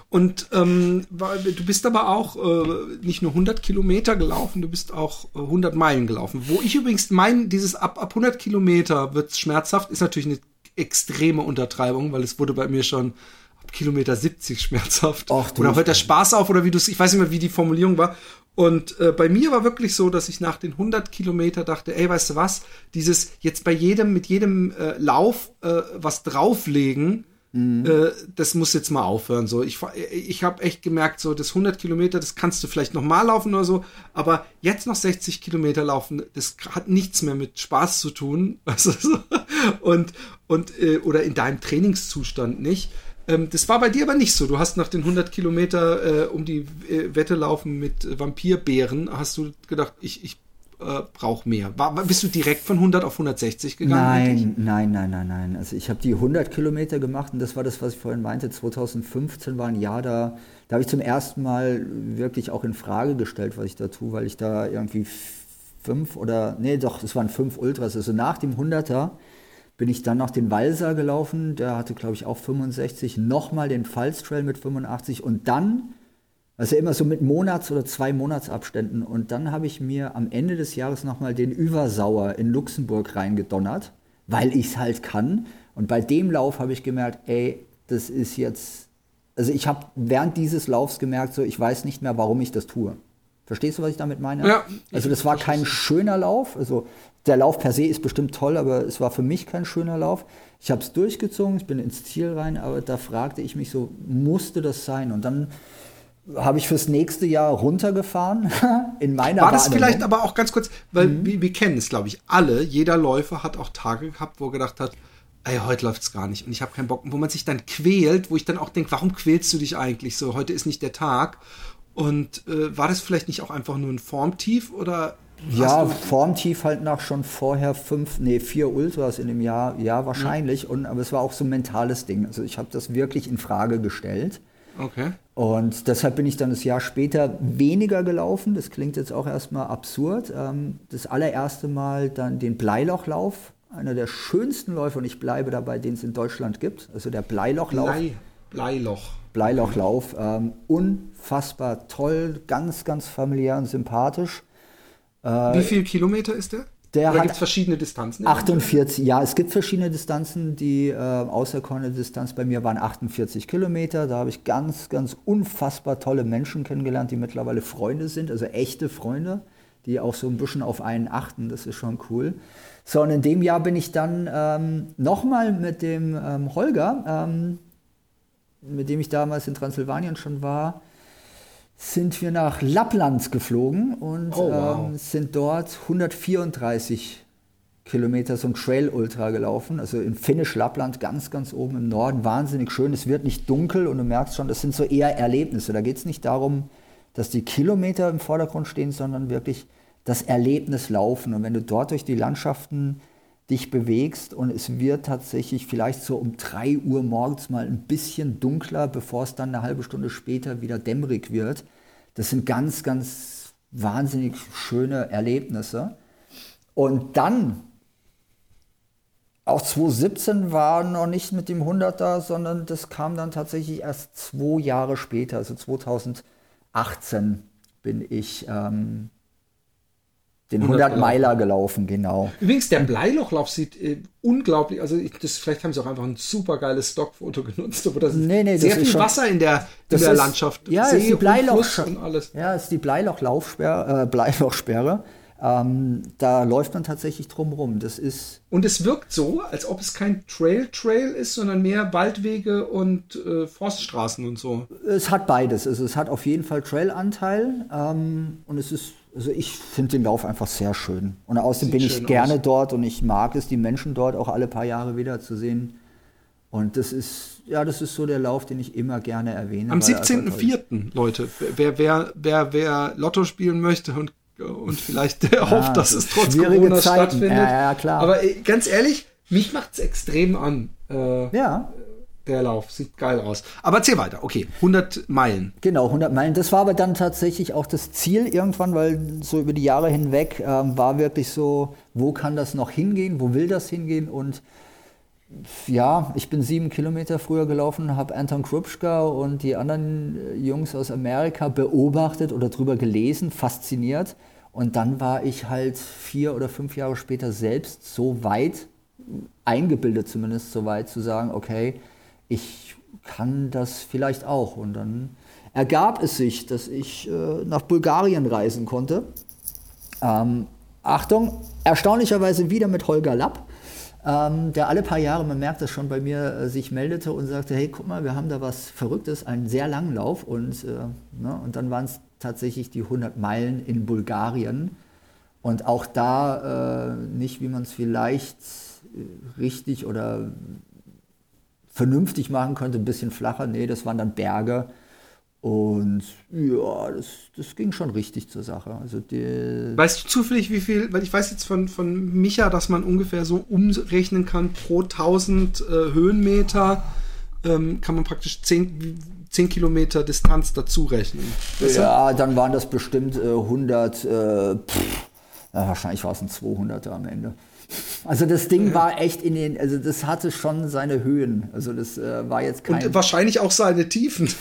Und ähm, du bist aber auch äh, nicht nur 100 Kilometer gelaufen, du bist auch äh, 100 Meilen gelaufen. Wo ich übrigens mein, dieses ab, ab 100 Kilometer wird's schmerzhaft, ist natürlich eine extreme Untertreibung, weil es wurde bei mir schon ab Kilometer 70 schmerzhaft. Och, oder hört der Spaß auf oder wie du ich weiß nicht mehr, wie die Formulierung war. Und äh, bei mir war wirklich so, dass ich nach den 100 Kilometer dachte, ey, weißt du was, dieses jetzt bei jedem, mit jedem äh, Lauf äh, was drauflegen, Mhm. Äh, das muss jetzt mal aufhören. So, ich, ich habe echt gemerkt, so das 100 Kilometer, das kannst du vielleicht noch mal laufen oder so, aber jetzt noch 60 Kilometer laufen, das hat nichts mehr mit Spaß zu tun, also so, und und äh, oder in deinem Trainingszustand nicht. Ähm, das war bei dir aber nicht so. Du hast nach den 100 Kilometer äh, um die äh, Wette laufen mit Vampirbären, hast du gedacht, ich ich äh, brauche mehr. War, bist du direkt von 100 auf 160 gegangen? Nein, eigentlich? nein, nein, nein, nein. Also ich habe die 100 Kilometer gemacht und das war das, was ich vorhin meinte. 2015 war ein Jahr da, da habe ich zum ersten Mal wirklich auch in Frage gestellt, was ich da tue, weil ich da irgendwie fünf oder, nee, doch, es waren fünf Ultras. Also nach dem 100er bin ich dann noch den Walser gelaufen, der hatte, glaube ich, auch 65, nochmal den Pfalz-Trail mit 85 und dann also immer so mit Monats- oder zwei Monatsabständen. Und dann habe ich mir am Ende des Jahres nochmal den Übersauer in Luxemburg reingedonnert, weil ich es halt kann. Und bei dem Lauf habe ich gemerkt, ey, das ist jetzt. Also ich habe während dieses Laufs gemerkt, so ich weiß nicht mehr, warum ich das tue. Verstehst du, was ich damit meine? Ja. Also das war kein schöner Lauf. Also der Lauf per se ist bestimmt toll, aber es war für mich kein schöner Lauf. Ich habe es durchgezogen, ich bin ins Ziel rein, aber da fragte ich mich so, musste das sein? Und dann habe ich fürs nächste Jahr runtergefahren in meiner War das Wahrnehmung. vielleicht aber auch ganz kurz, weil mhm. wir, wir, kennen es, glaube ich, alle. Jeder Läufer hat auch Tage gehabt, wo er gedacht hat, ey, heute läuft es gar nicht und ich habe keinen Bock. wo man sich dann quält, wo ich dann auch denke, warum quälst du dich eigentlich so? Heute ist nicht der Tag. Und äh, war das vielleicht nicht auch einfach nur ein Formtief oder? Ja, Formtief halt nach schon vorher fünf, nee, vier Ultras in dem Jahr, ja, wahrscheinlich. Mhm. Und, aber es war auch so ein mentales Ding. Also ich habe das wirklich in Frage gestellt. Okay. Und deshalb bin ich dann das Jahr später weniger gelaufen. Das klingt jetzt auch erstmal absurd. Ähm, das allererste Mal dann den Bleilochlauf, einer der schönsten Läufe, und ich bleibe dabei, den es in Deutschland gibt. Also der Bleilochlauf. Blei, Bleiloch. Bleilochlauf. Ähm, unfassbar toll, ganz, ganz familiär und sympathisch. Äh, Wie viele Kilometer ist der? Der Oder gibt es verschiedene Distanzen? 48, ja, es gibt verschiedene Distanzen. Die äh, außerkorne Distanz bei mir waren 48 Kilometer. Da habe ich ganz, ganz unfassbar tolle Menschen kennengelernt, die mittlerweile Freunde sind, also echte Freunde, die auch so ein bisschen auf einen achten. Das ist schon cool. So, und in dem Jahr bin ich dann ähm, nochmal mit dem ähm, Holger, ähm, mit dem ich damals in Transsilvanien schon war, sind wir nach Lappland geflogen und oh, wow. ähm, sind dort 134 Kilometer so ein Trail Ultra gelaufen, also in Finnisch Lappland, ganz, ganz oben im Norden, wahnsinnig schön. Es wird nicht dunkel und du merkst schon, das sind so eher Erlebnisse. Da geht es nicht darum, dass die Kilometer im Vordergrund stehen, sondern wirklich das Erlebnis laufen. Und wenn du dort durch die Landschaften dich bewegst und es wird tatsächlich vielleicht so um 3 Uhr morgens mal ein bisschen dunkler, bevor es dann eine halbe Stunde später wieder dämmerig wird. Das sind ganz, ganz wahnsinnig schöne Erlebnisse. Und dann, auch 2017 war noch nicht mit dem 100er, sondern das kam dann tatsächlich erst zwei Jahre später, also 2018 bin ich ähm, den 100 Meiler gelaufen, genau. Übrigens, der Bleilochlauf sieht äh, unglaublich, also ich, das, vielleicht haben sie auch einfach ein super geiles Stockfoto genutzt, aber das nee, nee, sehr das viel schon, Wasser in der, in der ist, Landschaft. Ja, See ist die Bleiloch, und, und alles. Ja, ist die Bleilochlaufsperre, äh, Bleilochsperre. Ähm, da läuft man tatsächlich drum rum. Das ist und es wirkt so, als ob es kein Trail-Trail ist, sondern mehr Waldwege und äh, Forststraßen und so. Es hat beides. Also es hat auf jeden Fall Trail-Anteil ähm, und es ist also ich finde den Lauf einfach sehr schön. Und außerdem Sieht bin ich gerne aus. dort und ich mag es, die Menschen dort auch alle paar Jahre wieder zu sehen. Und das ist, ja, das ist so der Lauf, den ich immer gerne erwähne. Am 17.04., Leute, wer, wer, wer, wer Lotto spielen möchte und, und vielleicht ja, hofft, dass es trotz Corona Zeiten. stattfindet. Ja, ja, klar. Aber ganz ehrlich, mich macht es extrem an. Äh, ja. Der Lauf. Sieht geil aus. Aber erzähl weiter. Okay, 100 Meilen. Genau, 100 Meilen. Das war aber dann tatsächlich auch das Ziel irgendwann, weil so über die Jahre hinweg ähm, war wirklich so, wo kann das noch hingehen, wo will das hingehen und ja, ich bin sieben Kilometer früher gelaufen, habe Anton Krupschka und die anderen äh, Jungs aus Amerika beobachtet oder drüber gelesen, fasziniert. Und dann war ich halt vier oder fünf Jahre später selbst so weit, eingebildet zumindest so weit, zu sagen, okay, ich kann das vielleicht auch. Und dann ergab es sich, dass ich äh, nach Bulgarien reisen konnte. Ähm, Achtung, erstaunlicherweise wieder mit Holger Lapp ähm, der alle paar Jahre, man merkt das schon bei mir, äh, sich meldete und sagte, hey, guck mal, wir haben da was Verrücktes, einen sehr langen Lauf und, äh, ne, und dann waren es tatsächlich die 100 Meilen in Bulgarien und auch da äh, nicht, wie man es vielleicht äh, richtig oder vernünftig machen könnte, ein bisschen flacher, nee, das waren dann Berge und ja, das, das ging schon richtig zur Sache. Also die weißt du zufällig, wie viel, weil ich weiß jetzt von, von Micha, dass man ungefähr so umrechnen kann, pro 1000 äh, Höhenmeter ähm, kann man praktisch 10, 10 Kilometer Distanz dazu rechnen. Weißt ja, dann waren das bestimmt äh, 100, äh, pff, ja, wahrscheinlich war es ein 200er am Ende. Also das Ding war echt in den, also das hatte schon seine Höhen. Also das äh, war jetzt kein... Und wahrscheinlich auch seine Tiefen.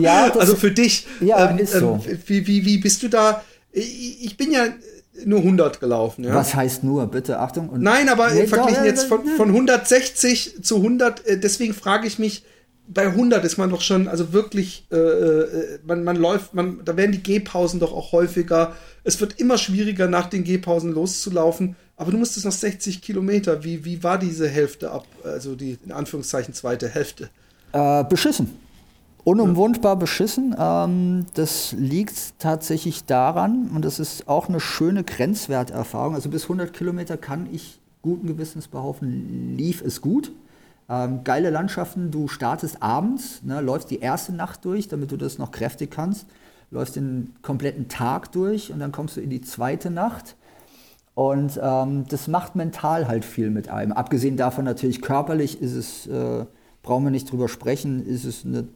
Ja, das, also für dich. Ja, ähm, ist so. Ähm, wie, wie, wie bist du da? Ich, ich bin ja nur 100 gelaufen. Ja? Was heißt nur, bitte, Achtung. Und Nein, aber nee, verglichen doch, jetzt von, von 160 zu 100, äh, deswegen frage ich mich, bei 100 ist man doch schon, also wirklich, äh, äh, man, man läuft, man, da werden die Gehpausen doch auch häufiger. Es wird immer schwieriger, nach den Gehpausen loszulaufen. Aber du musstest noch 60 Kilometer. Wie, wie war diese Hälfte ab, also die in Anführungszeichen zweite Hälfte? Äh, beschissen. Unumwundbar beschissen. Ähm, das liegt tatsächlich daran, und das ist auch eine schöne Grenzwerterfahrung. Also bis 100 Kilometer kann ich guten Gewissens behaupten, lief es gut. Ähm, geile Landschaften, du startest abends, ne, läufst die erste Nacht durch, damit du das noch kräftig kannst, läufst den kompletten Tag durch und dann kommst du in die zweite Nacht. Und ähm, das macht mental halt viel mit einem. Abgesehen davon natürlich körperlich ist es, äh, brauchen wir nicht drüber sprechen, ist es eine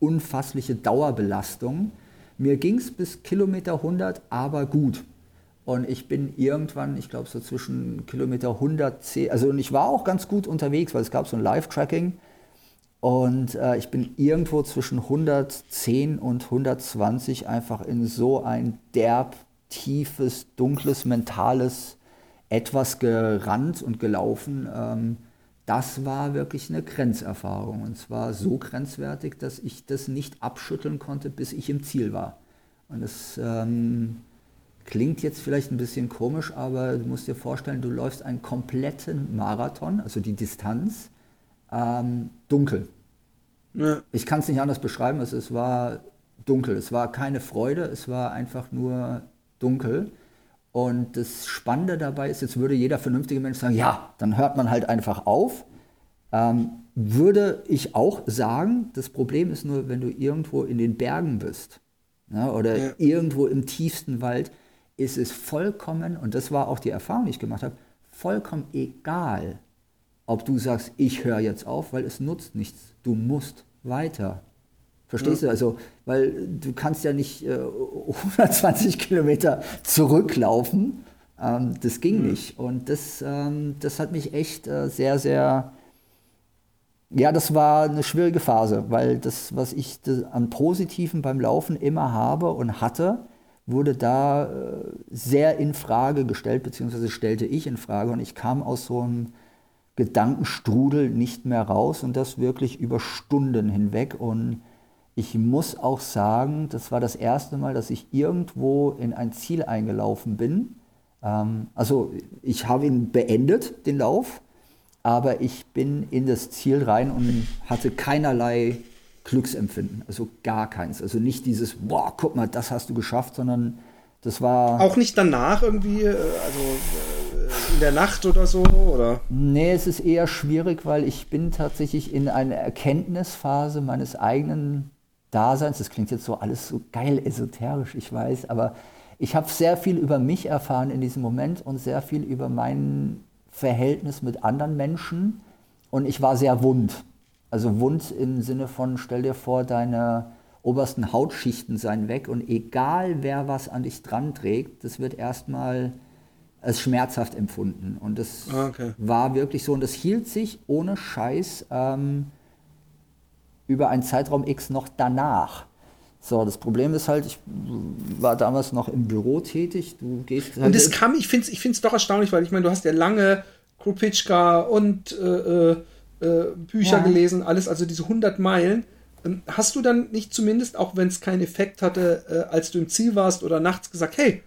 unfassliche Dauerbelastung. Mir ging es bis Kilometer 100 aber gut. Und ich bin irgendwann, ich glaube so zwischen Kilometer 110, also ich war auch ganz gut unterwegs, weil es gab so ein Live-Tracking. Und äh, ich bin irgendwo zwischen 110 und 120 einfach in so ein derb, tiefes, dunkles, mentales etwas gerannt und gelaufen. Ähm, das war wirklich eine Grenzerfahrung. Und zwar so grenzwertig, dass ich das nicht abschütteln konnte, bis ich im Ziel war. Und das ähm, klingt jetzt vielleicht ein bisschen komisch, aber du musst dir vorstellen, du läufst einen kompletten Marathon, also die Distanz, ähm, dunkel. Ja. Ich kann es nicht anders beschreiben, also es war dunkel. Es war keine Freude, es war einfach nur dunkel. Und das Spannende dabei ist, jetzt würde jeder vernünftige Mensch sagen, ja, dann hört man halt einfach auf. Ähm, würde ich auch sagen, das Problem ist nur, wenn du irgendwo in den Bergen bist ja, oder ja. irgendwo im tiefsten Wald, ist es vollkommen, und das war auch die Erfahrung, die ich gemacht habe, vollkommen egal, ob du sagst, ich höre jetzt auf, weil es nutzt nichts. Du musst weiter. Verstehst ja. du? Also, weil du kannst ja nicht äh, 120 Kilometer zurücklaufen. Ähm, das ging mhm. nicht. Und das, ähm, das hat mich echt äh, sehr, sehr. Ja, das war eine schwierige Phase, weil das, was ich an Positiven beim Laufen immer habe und hatte, wurde da äh, sehr in Frage gestellt, beziehungsweise stellte ich in Frage und ich kam aus so einem Gedankenstrudel nicht mehr raus und das wirklich über Stunden hinweg und ich muss auch sagen, das war das erste Mal, dass ich irgendwo in ein Ziel eingelaufen bin. Ähm, also ich habe ihn beendet, den Lauf, aber ich bin in das Ziel rein und hatte keinerlei Glücksempfinden, also gar keins. Also nicht dieses, boah, guck mal, das hast du geschafft, sondern das war. Auch nicht danach irgendwie, äh, also äh, in der Nacht oder so, oder? Nee, es ist eher schwierig, weil ich bin tatsächlich in einer Erkenntnisphase meines eigenen Daseins. Das klingt jetzt so alles so geil esoterisch, ich weiß, aber ich habe sehr viel über mich erfahren in diesem Moment und sehr viel über mein Verhältnis mit anderen Menschen und ich war sehr wund. Also wund im Sinne von, stell dir vor, deine obersten Hautschichten seien weg und egal wer was an dich dran trägt, das wird erstmal als schmerzhaft empfunden. Und das Ah, okay. war wirklich so und das hielt sich ohne Scheiß ähm, über einen Zeitraum X noch danach. So, das Problem ist halt, ich war damals noch im Büro tätig. Du gehst halt Und es kam, ich finde es ich find's doch erstaunlich, weil ich meine, du hast ja lange Krupitschka und äh, äh, Bücher Ja. gelesen, alles, also diese 100 Meilen. Ähm, Hast du dann nicht zumindest, auch wenn es keinen Effekt hatte, äh, als du im Ziel warst oder nachts gesagt, hey,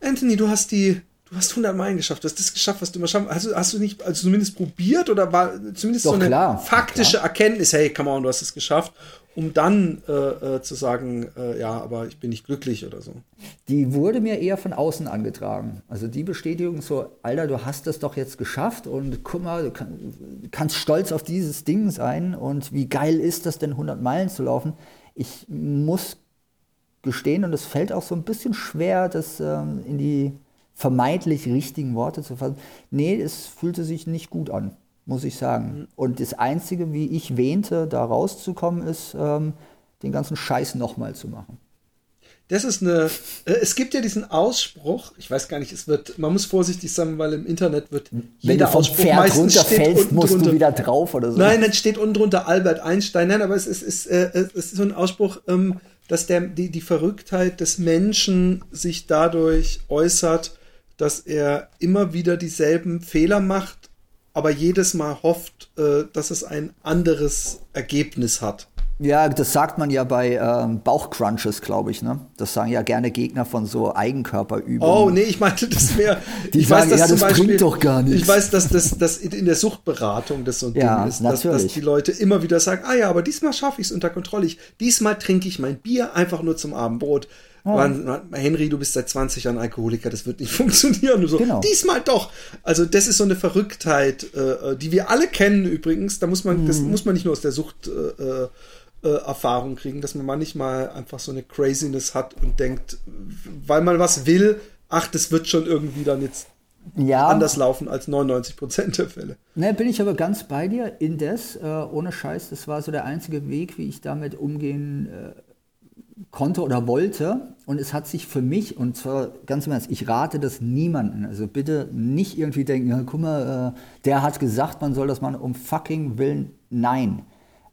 Anthony, du hast die, du hast 100 Meilen geschafft, du hast das geschafft, was du immer schaffen. Hast du, hast du nicht, also zumindest probiert oder war zumindest Doch, so eine klar. faktische Klar. Erkenntnis, hey, come on, du hast es geschafft, um dann äh, äh, zu sagen, äh, ja, aber ich bin nicht glücklich oder so. die wurde mir eher von außen angetragen. Also die Bestätigung so, Alter, du hast das doch jetzt geschafft und guck mal, du kann, kannst stolz auf dieses Ding sein und wie geil ist das denn, 100 Meilen zu laufen. Ich muss gestehen und es fällt auch so ein bisschen schwer, das ähm, in die vermeintlich richtigen Worte zu fassen. Nee, es fühlte sich nicht gut an, muss ich sagen. Und das Einzige, wie ich wähnte, da rauszukommen, ist, ähm, den ganzen Scheiß nochmal zu machen. Das ist eine. Äh, es gibt ja diesen Ausspruch. Ich weiß gar nicht. Es wird. Man muss vorsichtig sein, weil im Internet wird Wenn jeder du vom Ausspruch Pferd meistens steht runterfällst, musst drunter. du wieder drauf oder so. Nein, dann steht unten drunter Albert Einstein. Nein, aber es ist, ist, äh, es ist so ein Ausspruch, ähm, dass der, die, die Verrücktheit des Menschen sich dadurch äußert, dass er immer wieder dieselben Fehler macht, aber jedes Mal hofft, äh, dass es ein anderes Ergebnis hat. Ja, das sagt man ja bei ähm, Bauchcrunches, glaube ich. Ne? Das sagen ja gerne Gegner von so Eigenkörperübungen. Oh, nee, ich meinte das mehr. Die ich sagen, ja, zum das bringt doch gar nichts. Ich weiß, dass das dass in der Suchtberatung das so ein Ja, Ding ist, dass, dass die Leute immer wieder sagen, ah ja, aber diesmal schaffe ich es unter Kontrolle. Ich, diesmal trinke ich mein Bier einfach nur zum Abendbrot. Man, man, Henry, du bist seit 20 Jahren Alkoholiker, das wird nicht funktionieren. So, Genau. Diesmal doch. Also das ist so eine Verrücktheit, äh, die wir alle kennen übrigens. Da muss man, das Mhm. muss man nicht nur aus der Sucht äh, äh, äh, Erfahrung kriegen, dass man manchmal einfach so eine Craziness hat und denkt, weil man was will, ach, das wird schon irgendwie dann jetzt ja, anders laufen als 99 Prozent der Fälle. Ne, bin ich aber ganz bei dir. Indes, äh, ohne Scheiß, das war so der einzige Weg, wie ich damit umgehen äh, konnte oder wollte. Und es hat sich für mich, und zwar ganz im Ernst, ich rate das niemanden. Also bitte nicht irgendwie denken, ja, guck mal, äh, der hat gesagt, man soll das machen, um fucking Willen. Nein.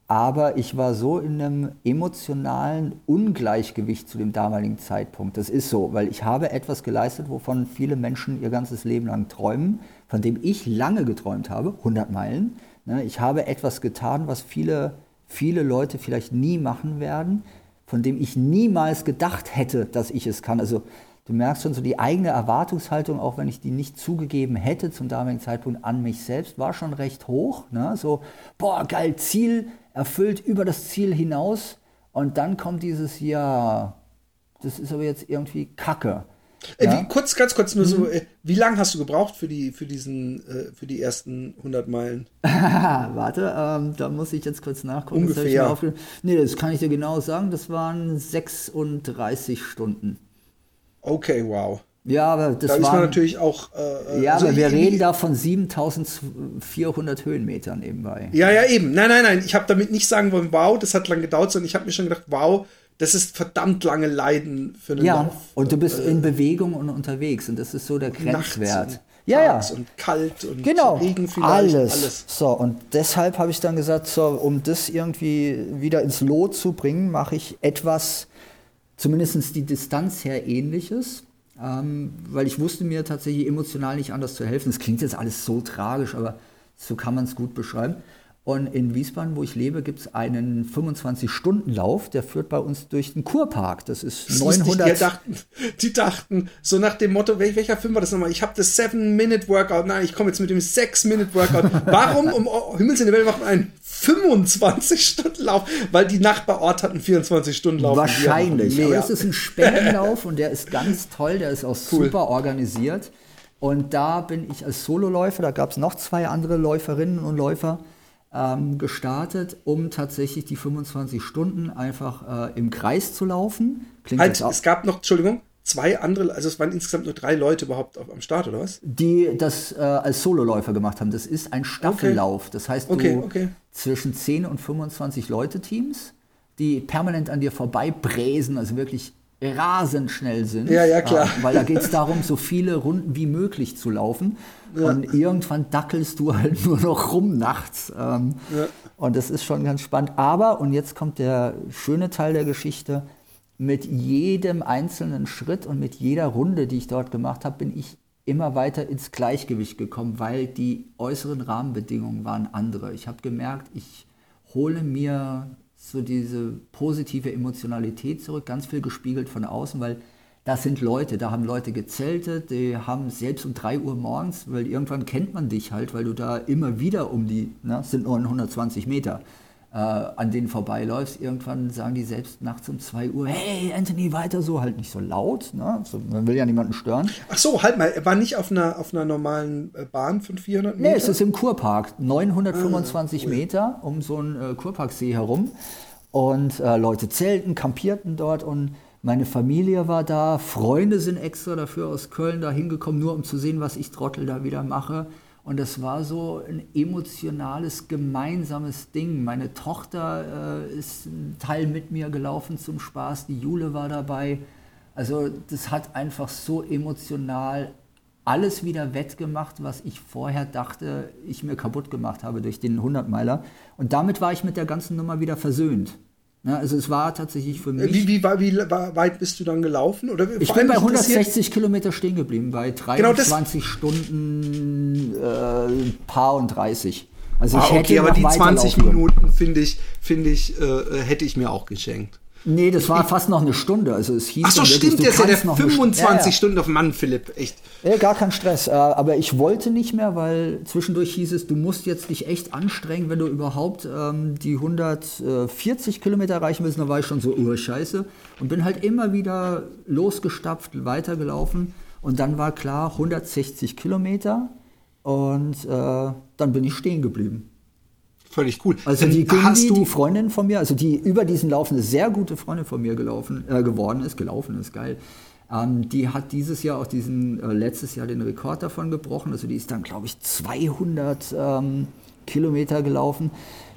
Aber ich war so in einem emotionalen Ungleichgewicht zu dem damaligen Zeitpunkt. Das ist so, weil ich habe etwas geleistet, wovon viele Menschen ihr ganzes Leben lang träumen, von dem ich lange geträumt habe, 100 Meilen. Ne, Ich habe etwas getan, was viele, viele Leute vielleicht nie machen werden, von dem ich niemals gedacht hätte, dass ich es kann. Also du merkst schon so die eigene Erwartungshaltung, auch wenn ich die nicht zugegeben hätte zum damaligen Zeitpunkt an mich selbst, war schon recht hoch. Ne? So, boah, geil, Ziel erfüllt über das Ziel hinaus. Und dann kommt dieses, ja, das ist aber jetzt irgendwie Kacke. Äh, Ja? wie, kurz, ganz kurz nur Mhm. so, äh, wie lange hast du gebraucht für die, für diesen, äh, für die ersten 100 Meilen? Warte, ähm, da muss ich jetzt kurz nachgucken. Das Ungefähr. aufge- nee, das kann ich dir genau sagen. Das waren 36 Stunden. Okay, wow. Ja, aber das Da ist man natürlich auch. Äh, Ja, also aber wir ich- reden da von 7400 Höhenmetern nebenbei. Ja, ja, eben. Nein, nein, nein. Ich habe damit nicht sagen wollen, wow, das hat lang gedauert, sondern ich habe mir schon gedacht, wow, das ist verdammt lange Leiden für einen Ja, Lauf. und du bist in Bewegung und unterwegs und das ist so der Grenzwert. und Ja, ja. und kalt und Genau, Regen vielleicht. alles. So, und deshalb habe ich dann gesagt, so, um das irgendwie wieder ins Lot zu bringen, mache ich etwas, zumindest die Distanz her ähnliches, ähm, weil ich wusste mir tatsächlich emotional nicht anders zu helfen. Das klingt jetzt alles so tragisch, aber so kann man es gut beschreiben. Und in Wiesbaden, wo ich lebe, gibt es einen 25-Stunden-Lauf, der führt bei uns durch den Kurpark. Das ist Das ist lustig, 900. Die dachten, die dachten, so nach dem Motto, wel- welcher Film war das nochmal? Ich habe das 7-Minute-Workout. Nein, ich komme jetzt mit dem 6-Minute-Workout. Warum um Himmels in der Welt macht man einen 25-Stunden-Lauf? Weil die Nachbarort hat einen 24-Stunden-Lauf. Wahrscheinlich. Aber es ist ein Spendenlauf und der ist ganz toll, der ist auch Cool. super organisiert. Und da bin ich als Sololäufer, da gab es noch zwei andere Läuferinnen und Läufer, ähm, gestartet, um tatsächlich die 25 Stunden einfach äh, im Kreis zu laufen. Klingt Halt, es gab noch, Entschuldigung, zwei andere, also es waren insgesamt nur drei Leute überhaupt auf, am Start, oder was? Die das äh, als Sololäufer gemacht haben. Das ist ein Staffellauf. Das heißt, du Okay, okay. zwischen 10 und 25 Leute Teams, die permanent an dir vorbei bräsen, also wirklich rasend schnell sind. Ja, ja, klar. Äh, weil da geht es darum, so viele Runden wie möglich zu laufen. Und irgendwann dackelst du halt nur noch rum nachts. Ähm, Ja. Und das ist schon ganz spannend. Aber, und jetzt kommt der schöne Teil der Geschichte, mit jedem einzelnen Schritt und mit jeder Runde, die ich dort gemacht habe, bin ich immer weiter ins Gleichgewicht gekommen, weil die äußeren Rahmenbedingungen waren andere. Ich habe gemerkt, ich hole mir so diese positive Emotionalität zurück, ganz viel gespiegelt von außen, weil das sind Leute, da haben Leute gezeltet, die haben selbst um 3 Uhr morgens, weil irgendwann kennt man dich halt, weil du da immer wieder um die, ne, es sind nur 120 Meter, äh, an denen vorbeiläufst. Irgendwann sagen die selbst nachts um 2 Uhr, hey Anthony, weiter so, halt nicht so laut, ne? so, man will ja niemanden stören. Ach so, halt mal, er war nicht auf einer, auf einer normalen äh, Bahn von 400 Metern? Nee, es ist im Kurpark. 925 Meter um so einen äh, Kurparksee herum. Und äh, Leute zelten, kampierten dort und meine Familie war da. Freunde sind extra dafür aus Köln da hingekommen, nur um zu sehen, was ich Trottel da wieder mache. Und das war so ein emotionales, gemeinsames Ding. Meine Tochter äh, ist ein Teil mit mir gelaufen zum Spaß. Die Jule war dabei. Also das hat einfach so emotional alles wieder wettgemacht, was ich vorher dachte, ich mir kaputt gemacht habe durch den 100-Meiler. Und damit war ich mit der ganzen Nummer wieder versöhnt. Ja, also es war tatsächlich für mich... Äh, Wie, wie, war- wie wa- weit bist du dann gelaufen? Oder ich bin bei interessiert- 160 Kilometer stehen geblieben, bei Genau das- 23 Stunden äh, paar und 30. Also ich Ah, hätte okay, aber die weiterlaufen 20 können. Minuten, finde ich, finde ich, äh, hätte ich mir auch geschenkt. Nee, das war fast noch eine Stunde. Also es hieß Ach so, dann wirklich, stimmt, der ist ja der kannst noch eine Stu- 25 Ja, ja. Stunden auf Mann, Philipp, echt. Ja, gar kein Stress. Äh, Aber ich wollte nicht mehr, weil zwischendurch hieß es, du musst jetzt dich echt anstrengen, wenn du überhaupt ähm, die 140 Kilometer erreichen willst. Da war ich schon so, oh scheiße. Und bin halt immer wieder losgestapft, weitergelaufen. Und dann war klar, 160 Kilometer. Und äh, dann bin ich stehen geblieben. Völlig cool. Also Ähm, die Gündi, hast du, die Freundin von mir, also die über diesen Lauf eine sehr gute Freundin von mir gelaufen, äh, geworden ist, gelaufen ist geil. Ähm, die hat dieses Jahr auch diesen, äh, letztes Jahr den Rekord davon gebrochen. Also die ist dann, glaube ich, 200 ähm, Kilometer gelaufen.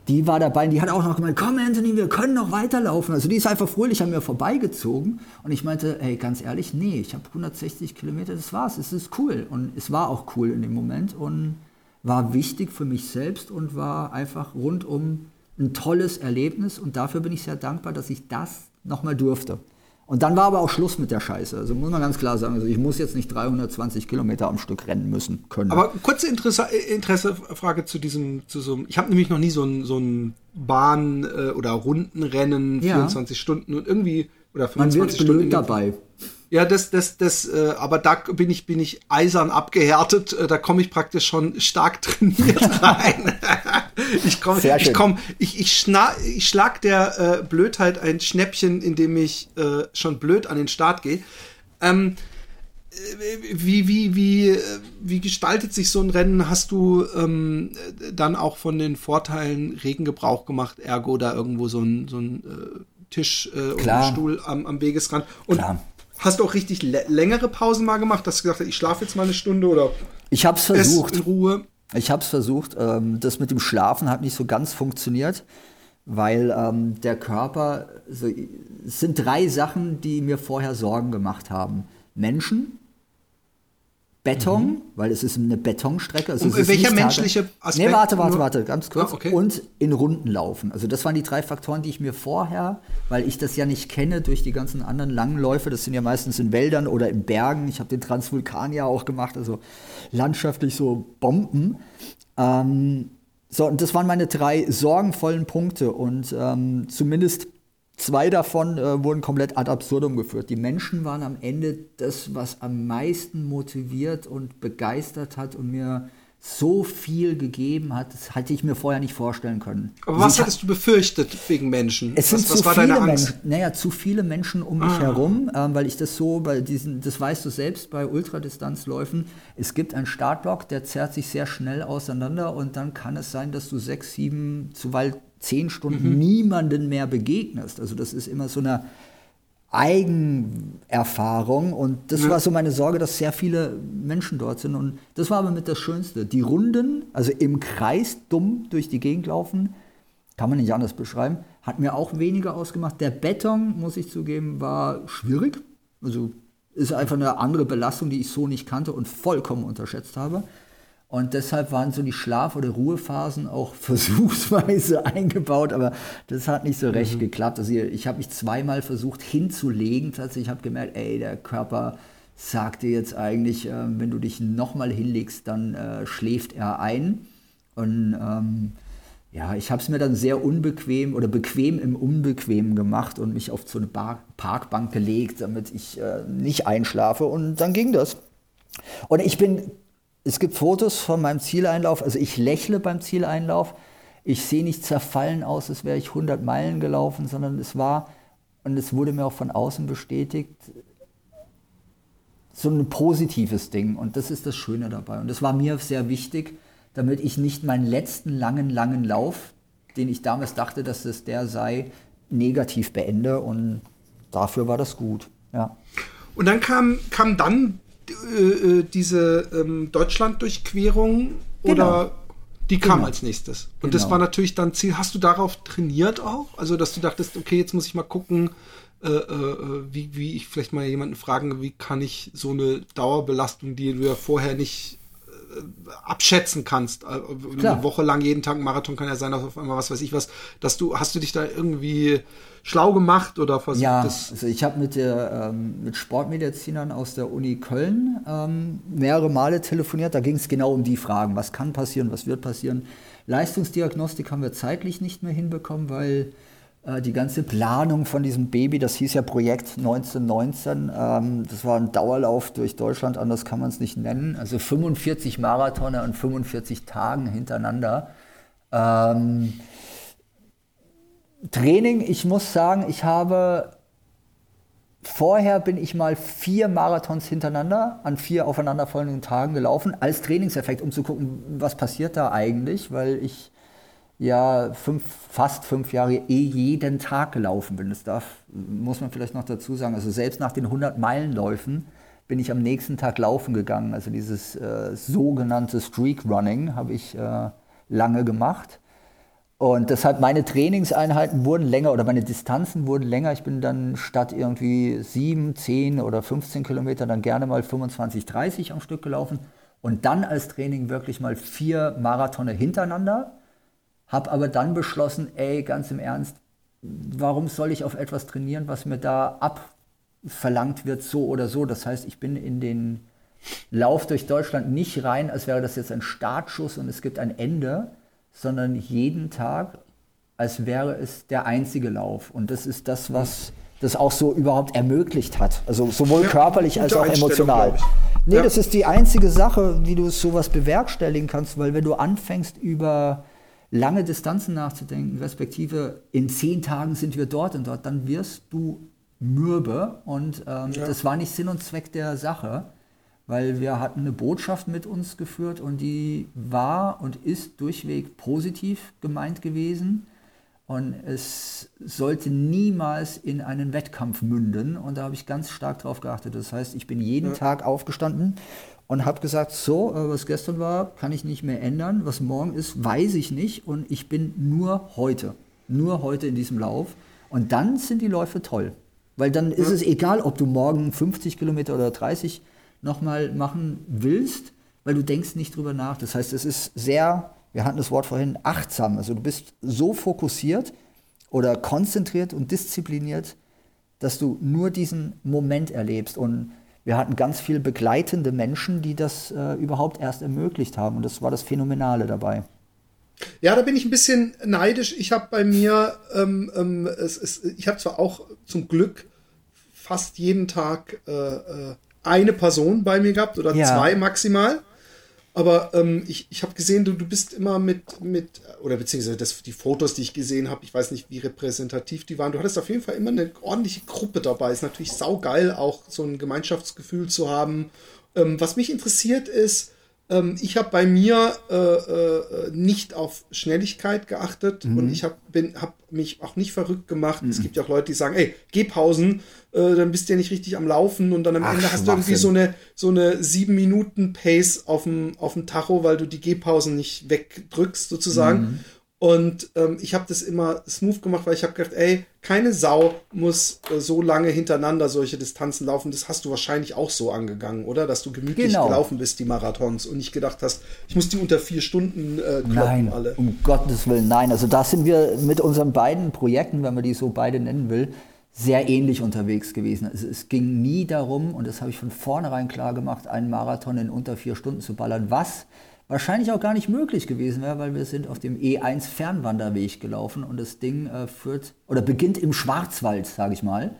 Die war dabei und die hat auch noch gemeint, komm Anthony, wir können noch weiterlaufen. Also die ist einfach fröhlich an mir vorbeigezogen. Und ich meinte, ey, ganz ehrlich, nee, ich habe 160 Kilometer, das war's, es ist cool. Und es war auch cool in dem Moment und war wichtig für mich selbst und war einfach rundum ein tolles Erlebnis. Und dafür bin ich sehr dankbar, dass ich das nochmal durfte. Und dann war aber auch Schluss mit der Scheiße. Also muss man ganz klar sagen, also ich muss jetzt nicht 320 Kilometer am Stück rennen müssen können. aber kurze Interesse, Interessefrage zu diesem, zu so einem, ich habe nämlich noch nie so ein, so ein Bahn- äh, oder Rundenrennen, Ja. 24 Stunden und irgendwie, oder man 25 wird Stunden. dabei. Ja, das, das, das, äh, aber da bin ich, bin ich eisern abgehärtet. Äh, da komme ich praktisch schon stark trainiert rein. ich komme, ich komme, ich, ich, schna, ich schlag der äh, Blödheit ein Schnäppchen, indem ich äh, schon blöd an den Start gehe. Ähm, äh, wie, wie, wie, äh, wie gestaltet sich so ein Rennen? Hast du ähm, äh, dann auch von den Vorteilen regen Gebrauch gemacht, ergo da irgendwo so ein, so ein äh, Tisch äh, und Klar. ein Stuhl am, am Wegesrand? Und Klar. Hast du auch richtig lä- längere Pausen mal gemacht, dass du gesagt hast, ich schlafe jetzt mal eine Stunde oder Ich habe es ess versucht. in Ruhe? Ich habe es versucht. Ähm, das mit dem Schlafen hat nicht so ganz funktioniert, weil ähm, der Körper, also, es sind drei Sachen, die mir vorher Sorgen gemacht haben. Menschen, Beton, weil es ist eine Betonstrecke. Also Und welcher menschliche Aspekt Nee, warte, warte, warte, ganz kurz. Ah, okay. Und in Runden laufen. Also das waren die drei Faktoren, die ich mir vorher, weil ich das ja nicht kenne durch die ganzen anderen langen Läufe, das sind ja meistens in Wäldern oder in Bergen. Ich habe den Transvulkan ja auch gemacht, also landschaftlich so Bomben. Ähm, so, und das waren meine drei sorgenvollen Punkte und ähm, zumindest zwei davon äh, wurden komplett ad absurdum geführt. Die Menschen waren am Ende das, was am meisten motiviert und begeistert hat und mir so viel gegeben hat, das hatte ich mir vorher nicht vorstellen können. Aber Also was ha- hattest du befürchtet wegen Menschen? es sind was, was zu war viele deine Angst? Menschen, naja, zu viele Menschen um mich herum, ähm, weil ich das so bei diesen, das weißt du selbst bei Ultradistanzläufen, es gibt einen Startblock, der zerrt sich sehr schnell auseinander und dann kann es sein, dass du sechs, sieben, zuweilen zehn Stunden Mhm. niemanden mehr begegnest. Also das ist immer so eine Eigenerfahrung und das ja. war so meine Sorge, dass sehr viele Menschen dort sind und das war aber mit das Schönste. Die Runden, also im Kreis dumm durch die Gegend laufen, kann man nicht anders beschreiben, hat mir auch weniger ausgemacht. Der Beton, muss ich zugeben, war schwierig. Also ist einfach eine andere Belastung, die ich so nicht kannte und vollkommen unterschätzt habe. Und deshalb waren so die Schlaf- oder Ruhephasen auch versuchsweise eingebaut, aber das hat nicht so recht mhm. geklappt. Also ich habe mich zweimal versucht hinzulegen. Tatsächlich habe gemerkt, ey, der Körper sagt dir jetzt eigentlich, äh, wenn du dich nochmal hinlegst, dann äh, schläft er ein. Und ähm, ja, ich habe es mir dann sehr unbequem oder bequem im Unbequemen gemacht und mich auf so eine Bar Parkbank gelegt, damit ich äh, nicht einschlafe. Und dann ging das. Und ich bin, es gibt Fotos von meinem Zieleinlauf, also ich lächle beim Zieleinlauf. Ich sehe nicht zerfallen aus, als wäre ich 100 Meilen gelaufen, sondern es war, und es wurde mir auch von außen bestätigt, so ein positives Ding. Und das ist das Schöne dabei. Und das war mir sehr wichtig damit ich nicht meinen letzten langen, langen Lauf, den ich damals dachte, dass es der sei, negativ beende. Und dafür war das gut. Ja. Und dann kam, kam dann äh, äh diese ähm, Deutschland-Durchquerung oder genau. die kam genau. als nächstes. Und genau. das war natürlich dann Ziel. Hast du darauf trainiert auch? Also, dass du dachtest, okay, jetzt muss ich mal gucken, äh, äh, wie, wie ich vielleicht mal jemanden fragen, wie kann ich so eine Dauerbelastung, die du ja vorher nicht abschätzen kannst. Äh, Klar. Eine Woche lang jeden Tag ein Marathon kann ja sein, dass auf einmal was weiß ich was, dass du, hast du dich da irgendwie schlau gemacht oder versucht ja, also ich habe mit ähm, mit Sportmedizinern aus der Uni Köln ähm, mehrere Male telefoniert. Da ging es genau um die Fragen, was kann passieren, was wird passieren. Leistungsdiagnostik haben wir zeitlich nicht mehr hinbekommen, weil die ganze Planung von diesem Baby, das hieß ja Projekt 1919, ähm, das war ein Dauerlauf durch Deutschland, anders kann man es nicht nennen. Also 45 Marathone an 45 Tagen hintereinander. Ähm, Training, ich muss sagen, ich habe vorher bin ich mal vier Marathons hintereinander an vier aufeinanderfolgenden Tagen gelaufen, als Trainingseffekt, um zu gucken, was passiert da eigentlich, weil ich ja fünf, fast fünf Jahre eh jeden Tag gelaufen bin. Das darf, muss man vielleicht noch dazu sagen. Also selbst nach den 100 Meilenläufen bin ich am nächsten Tag laufen gegangen. Also dieses äh, sogenannte Streak Running habe ich äh, lange gemacht. Und deshalb meine Trainingseinheiten wurden länger oder meine Distanzen wurden länger. Ich bin dann statt irgendwie sieben, zehn oder 15 Kilometer dann gerne mal 25, 30 am Stück gelaufen. Und dann als Training wirklich mal vier Marathone hintereinander habe aber dann beschlossen, ey, ganz im Ernst, warum soll ich auf etwas trainieren, was mir da abverlangt wird, so oder so. Das heißt, ich bin in den Lauf durch Deutschland nicht rein, als wäre das jetzt ein Startschuss und es gibt ein Ende, sondern jeden Tag, als wäre es der einzige Lauf. Und das ist das, was das auch so überhaupt ermöglicht hat. Also sowohl ja, körperlich als auch emotional. Nee, ja. das ist die einzige Sache, wie du sowas bewerkstelligen kannst, weil wenn du anfängst über lange Distanzen nachzudenken, respektive in zehn Tagen sind wir dort und dort, dann wirst du mürbe. Und ähm, ja. das war nicht Sinn und Zweck der Sache, weil wir hatten eine Botschaft mit uns geführt und die war und ist durchweg positiv gemeint gewesen. Und es sollte niemals in einen Wettkampf münden. Und da habe ich ganz stark drauf geachtet. Das heißt, ich bin jeden ja. Tag aufgestanden und habe gesagt, so, äh, was gestern war, kann ich nicht mehr ändern, was morgen ist, weiß ich nicht. Und ich bin nur heute, nur heute in diesem Lauf. Und dann sind die Läufe toll, weil dann ist ja. es egal, ob du morgen 50 Kilometer oder 30 nochmal machen willst, weil du denkst nicht drüber nach. Das heißt, es ist sehr, wir hatten das Wort vorhin, achtsam, also du bist so fokussiert oder konzentriert und diszipliniert, dass du nur diesen Moment erlebst. Und wir hatten ganz viele begleitende Menschen, die das äh, überhaupt erst ermöglicht haben. Und das war das Phänomenale dabei. Ja, da bin ich ein bisschen neidisch. Ich habe bei mir, ähm, ähm, es, es, ich habe zwar auch zum Glück fast jeden Tag äh, äh eine Person bei mir gehabt oder ja. zwei maximal. Aber ähm, ich, ich habe gesehen, du, du bist immer mit, mit oder beziehungsweise das, die Fotos, die ich gesehen habe, ich weiß nicht, wie repräsentativ die waren. Du hattest auf jeden Fall immer eine ordentliche Gruppe dabei. Ist natürlich saugeil, auch so ein Gemeinschaftsgefühl zu haben. Ähm, was mich interessiert ist, Ähm, ich habe bei mir äh, äh, nicht auf Schnelligkeit geachtet Mhm. und ich habe hab mich auch nicht verrückt gemacht. Es gibt ja auch Leute, die sagen, ey, Gehpausen, äh, dann bist du ja nicht richtig am Laufen und dann am Ach, Ende hast du irgendwie so eine so eine sieben Minuten Pace auf dem auf dem Tacho, weil du die Gehpausen nicht wegdrückst sozusagen. Mhm. Und ähm, ich habe das immer smooth gemacht, weil ich habe gedacht, ey, keine Sau muss äh, so lange hintereinander solche Distanzen laufen. Das hast du wahrscheinlich auch so angegangen, oder? Dass du gemütlich Genau. gelaufen bist, die Marathons, und nicht gedacht hast, ich muss die unter vier Stunden äh, kloppen Nein, alle. um Gottes Willen, nein. Also da sind wir mit unseren beiden Projekten, wenn man die so beide nennen will, sehr ähnlich unterwegs gewesen. Also es ging nie darum, und das habe ich von vornherein klar gemacht, einen Marathon in unter vier Stunden zu ballern, was wahrscheinlich auch gar nicht möglich gewesen wäre, weil wir sind auf dem E1 Fernwanderweg gelaufen und das Ding äh, führt oder beginnt im Schwarzwald, sage ich mal.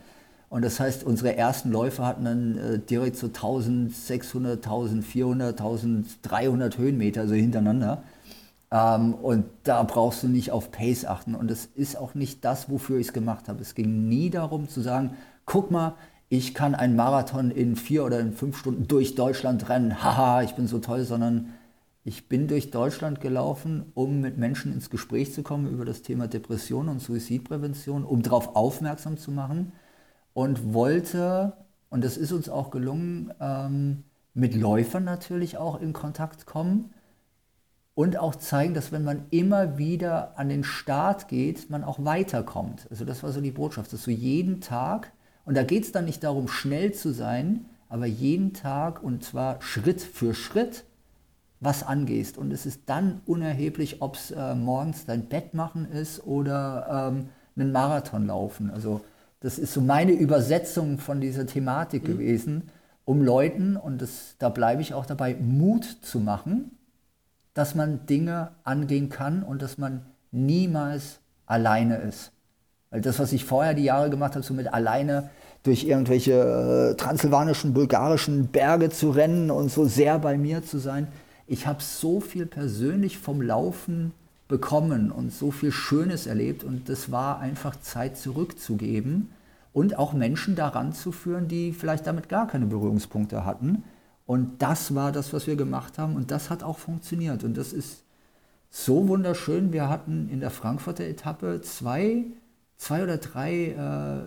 Und das heißt, unsere ersten Läufe hatten dann äh, direkt so 1600, 1400, 1300 Höhenmeter so hintereinander. Ähm, und da brauchst du nicht auf Pace achten. Und es ist auch nicht das, wofür ich es gemacht habe. Es ging nie darum zu sagen, guck mal, ich kann einen Marathon in vier oder in fünf Stunden durch Deutschland rennen. Haha, ich bin so toll, sondern ich bin durch Deutschland gelaufen, um mit Menschen ins Gespräch zu kommen über das Thema Depression und Suizidprävention, um darauf aufmerksam zu machen und wollte, und das ist uns auch gelungen, ähm, mit Läufern natürlich auch in Kontakt kommen und auch zeigen, dass wenn man immer wieder an den Start geht, man auch weiterkommt. Also das war so die Botschaft, dass du jeden Tag, und da geht es dann nicht darum, schnell zu sein, aber jeden Tag und zwar Schritt für Schritt was angehst. Und es ist dann unerheblich, ob es äh, morgens dein Bett machen ist oder ähm, einen Marathon laufen. Also das ist so meine Übersetzung von dieser Thematik gewesen, um Leuten, und das, da bleibe ich auch dabei, Mut zu machen, dass man Dinge angehen kann und dass man niemals alleine ist. Weil das, was ich vorher die Jahre gemacht habe, so mit alleine durch irgendwelche äh, transsilvanischen, bulgarischen Berge zu rennen und so sehr bei mir zu sein, ich habe so viel persönlich vom Laufen bekommen und so viel Schönes erlebt und das war einfach Zeit zurückzugeben und auch Menschen daran zu führen, die vielleicht damit gar keine Berührungspunkte hatten. Und das war das, was wir gemacht haben und das hat auch funktioniert und das ist so wunderschön. Wir hatten in der Frankfurter Etappe zwei, zwei oder drei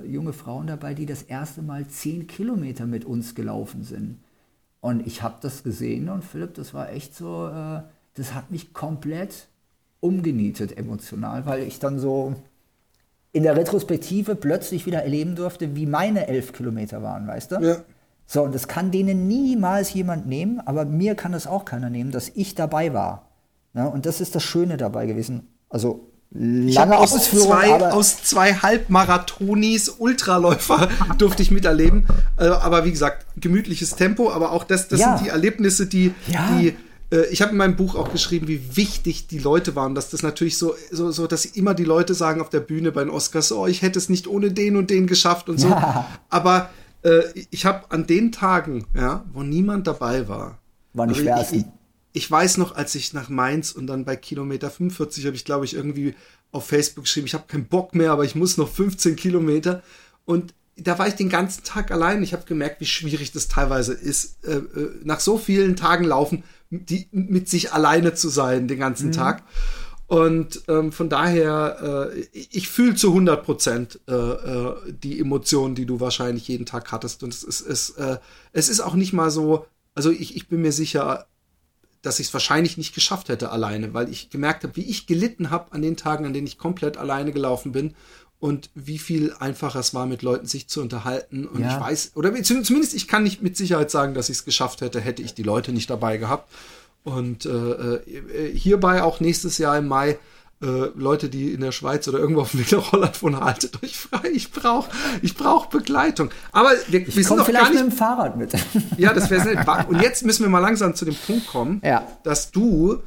äh, junge Frauen dabei, die das erste Mal zehn Kilometer mit uns gelaufen sind. Und ich habe das gesehen und Philipp, das war echt so, äh, das hat mich komplett umgenietet emotional, weil ich dann so in der Retrospektive plötzlich wieder erleben durfte, wie meine elf Kilometer waren, weißt du? Ja. So, und das kann denen niemals jemand nehmen, aber mir kann das auch keiner nehmen, dass ich dabei war. Ne? Und das ist das Schöne dabei gewesen. Also lange habe aus Ausführung, zwei, aus zwei Halbmarathonis Ultraläufer durfte ich miterleben. Äh, aber wie gesagt, gemütliches Tempo, aber auch das, das Ja. sind die Erlebnisse, die, Ja. die äh, ich habe in meinem Buch auch geschrieben, wie wichtig die Leute waren, dass das natürlich so, so, so, dass immer die Leute sagen auf der Bühne bei den Oscars, oh, ich hätte es nicht ohne den und den geschafft und so. Ja. Aber äh, ich habe an den Tagen, ja, wo niemand dabei war, Waren die also. Ich, ich, weiß noch, als ich nach Mainz und dann bei Kilometer 45 habe ich, glaube ich, irgendwie auf Facebook geschrieben, ich habe keinen Bock mehr, aber ich muss noch 15 Kilometer. Und da war ich den ganzen Tag allein. Ich habe gemerkt, wie schwierig das teilweise ist, äh, äh, nach so vielen Tagen laufen, die, mit sich alleine zu sein den ganzen Mhm. Tag. Und ähm, von daher, äh, ich, ich fühle zu 100 Prozent äh, äh, die Emotionen, die du wahrscheinlich jeden Tag hattest. Und es ist, es, äh, es ist auch nicht mal so, also ich, ich bin mir sicher, dass ich es wahrscheinlich nicht geschafft hätte alleine, weil ich gemerkt habe, wie ich gelitten habe an den Tagen, an denen ich komplett alleine gelaufen bin und wie viel einfacher es war, mit Leuten sich zu unterhalten. Und Ja. ich weiß, oder zum- zumindest ich kann nicht mit Sicherheit sagen, dass ich es geschafft hätte, hätte ich die Leute nicht dabei gehabt. Und äh, äh, hierbei auch nächstes Jahr im Mai äh, Leute, die in der Schweiz oder irgendwo auf dem Wienerroller von haltet euch frei. Ich brauche ich brauch Begleitung. Aber wir, wir ich sind komme noch vielleicht gar nicht mit dem Fahrrad mit. ja, das wäre nett. Und jetzt müssen wir mal langsam zu dem Punkt kommen, Ja. dass du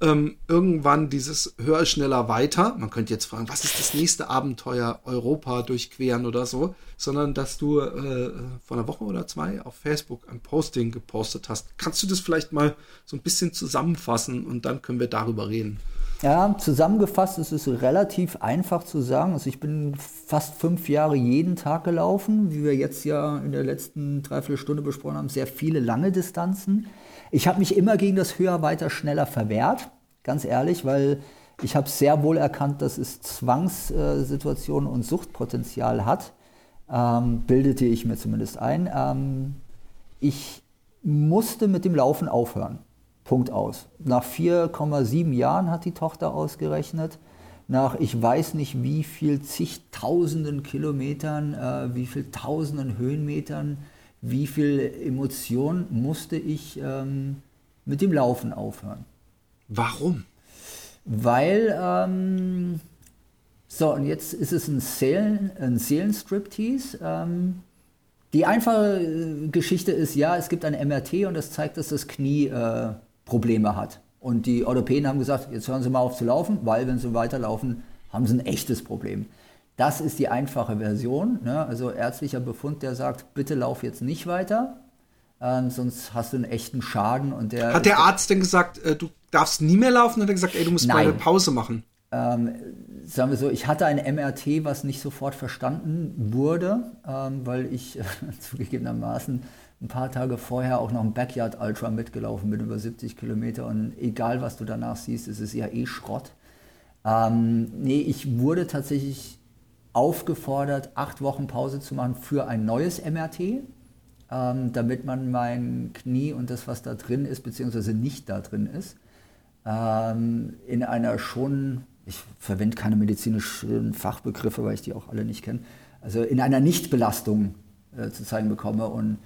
ähm, irgendwann dieses höher, schneller, weiter, man könnte jetzt fragen, was ist das nächste Abenteuer Europa durchqueren oder so, sondern dass du äh, vor einer Woche oder zwei auf Facebook ein Posting gepostet hast. Kannst du das vielleicht mal so ein bisschen zusammenfassen und dann können wir darüber reden? Ja, zusammengefasst ist es relativ einfach zu sagen. Also ich bin fast fünf Jahre jeden Tag gelaufen, wie wir jetzt ja in der letzten Dreiviertelstunde besprochen haben, sehr viele lange Distanzen. Ich habe mich immer gegen das höher, weiter, schneller verwehrt, ganz ehrlich, weil ich habe sehr wohl erkannt, dass es Zwangssituationen und Suchtpotenzial hat. Ähm, bildete ich mir zumindest ein. Ähm, ich musste mit dem Laufen aufhören. Punkt aus. Nach 4,7 Jahren hat die Tochter ausgerechnet. Nach ich weiß nicht wie viel zigtausenden Kilometern, äh, wie viel tausenden Höhenmetern, wie viel Emotion musste ich ähm, mit dem Laufen aufhören. Warum? Weil, ähm, so, und jetzt ist es ein, Seelen, ein Seelenstriptease. Ähm, die einfache äh, Geschichte ist, ja, es gibt ein MRT und das zeigt, dass das Knie äh, Probleme hat. Und die Europäer haben gesagt, jetzt hören Sie mal auf zu laufen, weil wenn Sie weiterlaufen, haben Sie ein echtes Problem. Das ist die einfache Version. Ne? Also ärztlicher Befund, der sagt, bitte lauf jetzt nicht weiter, ähm, sonst hast du einen echten Schaden. Und der Hat der Arzt denn gesagt, äh, du darfst nie mehr laufen? Hat er gesagt, ey, du musst mal eine Pause machen? Ähm, sagen wir so, ich hatte ein MRT, was nicht sofort verstanden wurde, ähm, weil ich äh, zugegebenermaßen ein paar Tage vorher auch noch ein Backyard Ultra mitgelaufen bin, über 70 Kilometer. Und egal, was du danach siehst, es ist ja eh Schrott. Ähm, nee, ich wurde tatsächlich aufgefordert, acht Wochen Pause zu machen für ein neues MRT, ähm, damit man mein Knie und das, was da drin ist, beziehungsweise nicht da drin ist, ähm, in einer schon, ich verwende keine medizinischen Fachbegriffe, weil ich die auch alle nicht kenne, also in einer Nichtbelastung äh, zu zeigen bekomme. Und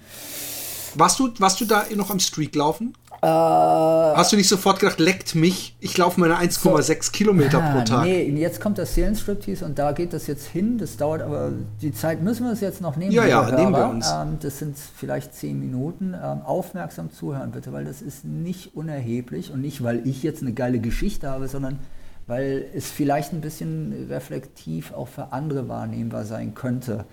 warst du, warst du da noch am Streak laufen? Äh, Hast du nicht sofort gedacht, leckt mich, ich laufe meine 1,6 so, Kilometer pro Tag? Nee, jetzt kommt das Seelenstriptease und da geht das jetzt hin. Das dauert aber, die Zeit müssen wir es jetzt noch nehmen. Ja, ja, nehmen wir uns. Ähm, das sind vielleicht zehn Minuten. Ähm, aufmerksam zuhören bitte, weil das ist nicht unerheblich und nicht, weil ich jetzt eine geile Geschichte habe, sondern weil es vielleicht ein bisschen reflektiv auch für andere wahrnehmbar sein könnte.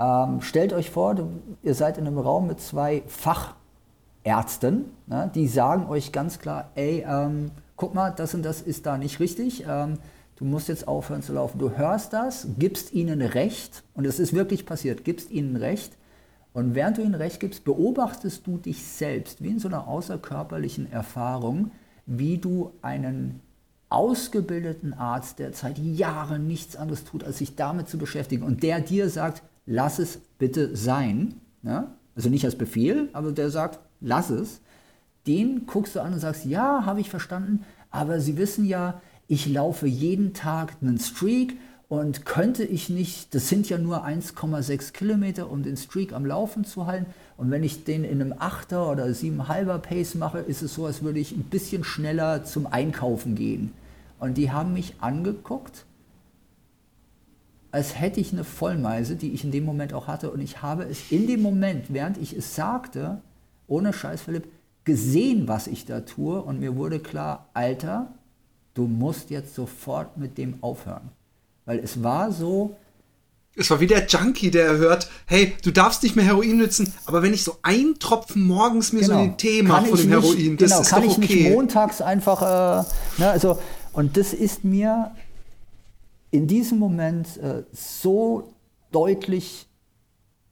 Ähm, stellt euch vor, du, ihr seid in einem Raum mit zwei Fachärzten, ne, die sagen euch ganz klar, ey, ähm, guck mal, das und das ist da nicht richtig. Ähm, du musst jetzt aufhören zu laufen. Du hörst das, gibst ihnen Recht, und es ist wirklich passiert, gibst ihnen Recht. Und während du ihnen Recht gibst, beobachtest du dich selbst, wie in so einer außerkörperlichen Erfahrung, wie du einen ausgebildeten Arzt, der seit Jahren nichts anderes tut, als sich damit zu beschäftigen, und der dir sagt, lass es bitte sein. Ja? Also nicht als Befehl, aber der sagt, lass es. Den guckst du an und sagst, ja, habe ich verstanden, aber Sie wissen ja, ich laufe jeden Tag einen Streak und könnte ich nicht, das sind ja nur 1,6 Kilometer, um den Streak am Laufen zu halten. Und wenn ich den in einem 8er oder 7,5er Pace mache, ist es so, als würde ich ein bisschen schneller zum Einkaufen gehen. Und die haben mich angeguckt als hätte ich eine Vollmeise, die ich in dem Moment auch hatte. Und ich habe es in dem Moment, während ich es sagte, ohne Scheiß, Philipp, gesehen, was ich da tue. Und mir wurde klar, Alter, du musst jetzt sofort mit dem aufhören. Weil es war so. Es war wie der Junkie, der hört, hey, du darfst nicht mehr Heroin nützen, aber wenn ich so einen Tropfen morgens mir genau. so den Tee mache von dem nicht, Heroin, das genau, ist kann doch okay. ich nicht montags einfach, äh, ne, also, und das ist mir in diesem Moment äh, so deutlich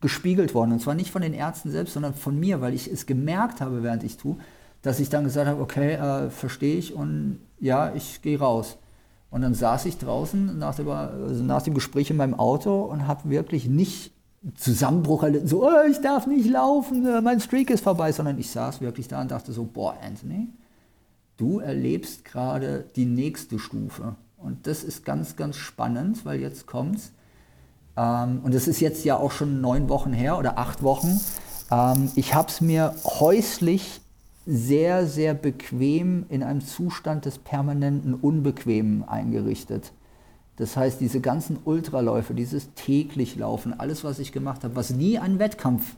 gespiegelt worden. Und zwar nicht von den Ärzten selbst, sondern von mir, weil ich es gemerkt habe, während ich tue, dass ich dann gesagt habe, okay, äh, verstehe ich und ja, ich gehe raus. Und dann saß ich draußen nach, der, also nach dem Gespräch in meinem Auto und habe wirklich nicht Zusammenbruch erlitten, so, oh, ich darf nicht laufen, äh, mein Streak ist vorbei, sondern ich saß wirklich da und dachte so, boah, Anthony, du erlebst gerade die nächste Stufe. Und das ist ganz, ganz spannend, weil jetzt kommt's. Ähm, und das ist jetzt ja auch schon neun Wochen her oder acht Wochen. Ähm, ich habe es mir häuslich sehr, sehr bequem in einem Zustand des permanenten Unbequemen eingerichtet. Das heißt, diese ganzen Ultraläufe, dieses täglich Laufen, alles, was ich gemacht habe, was nie einen Wettkampfsinn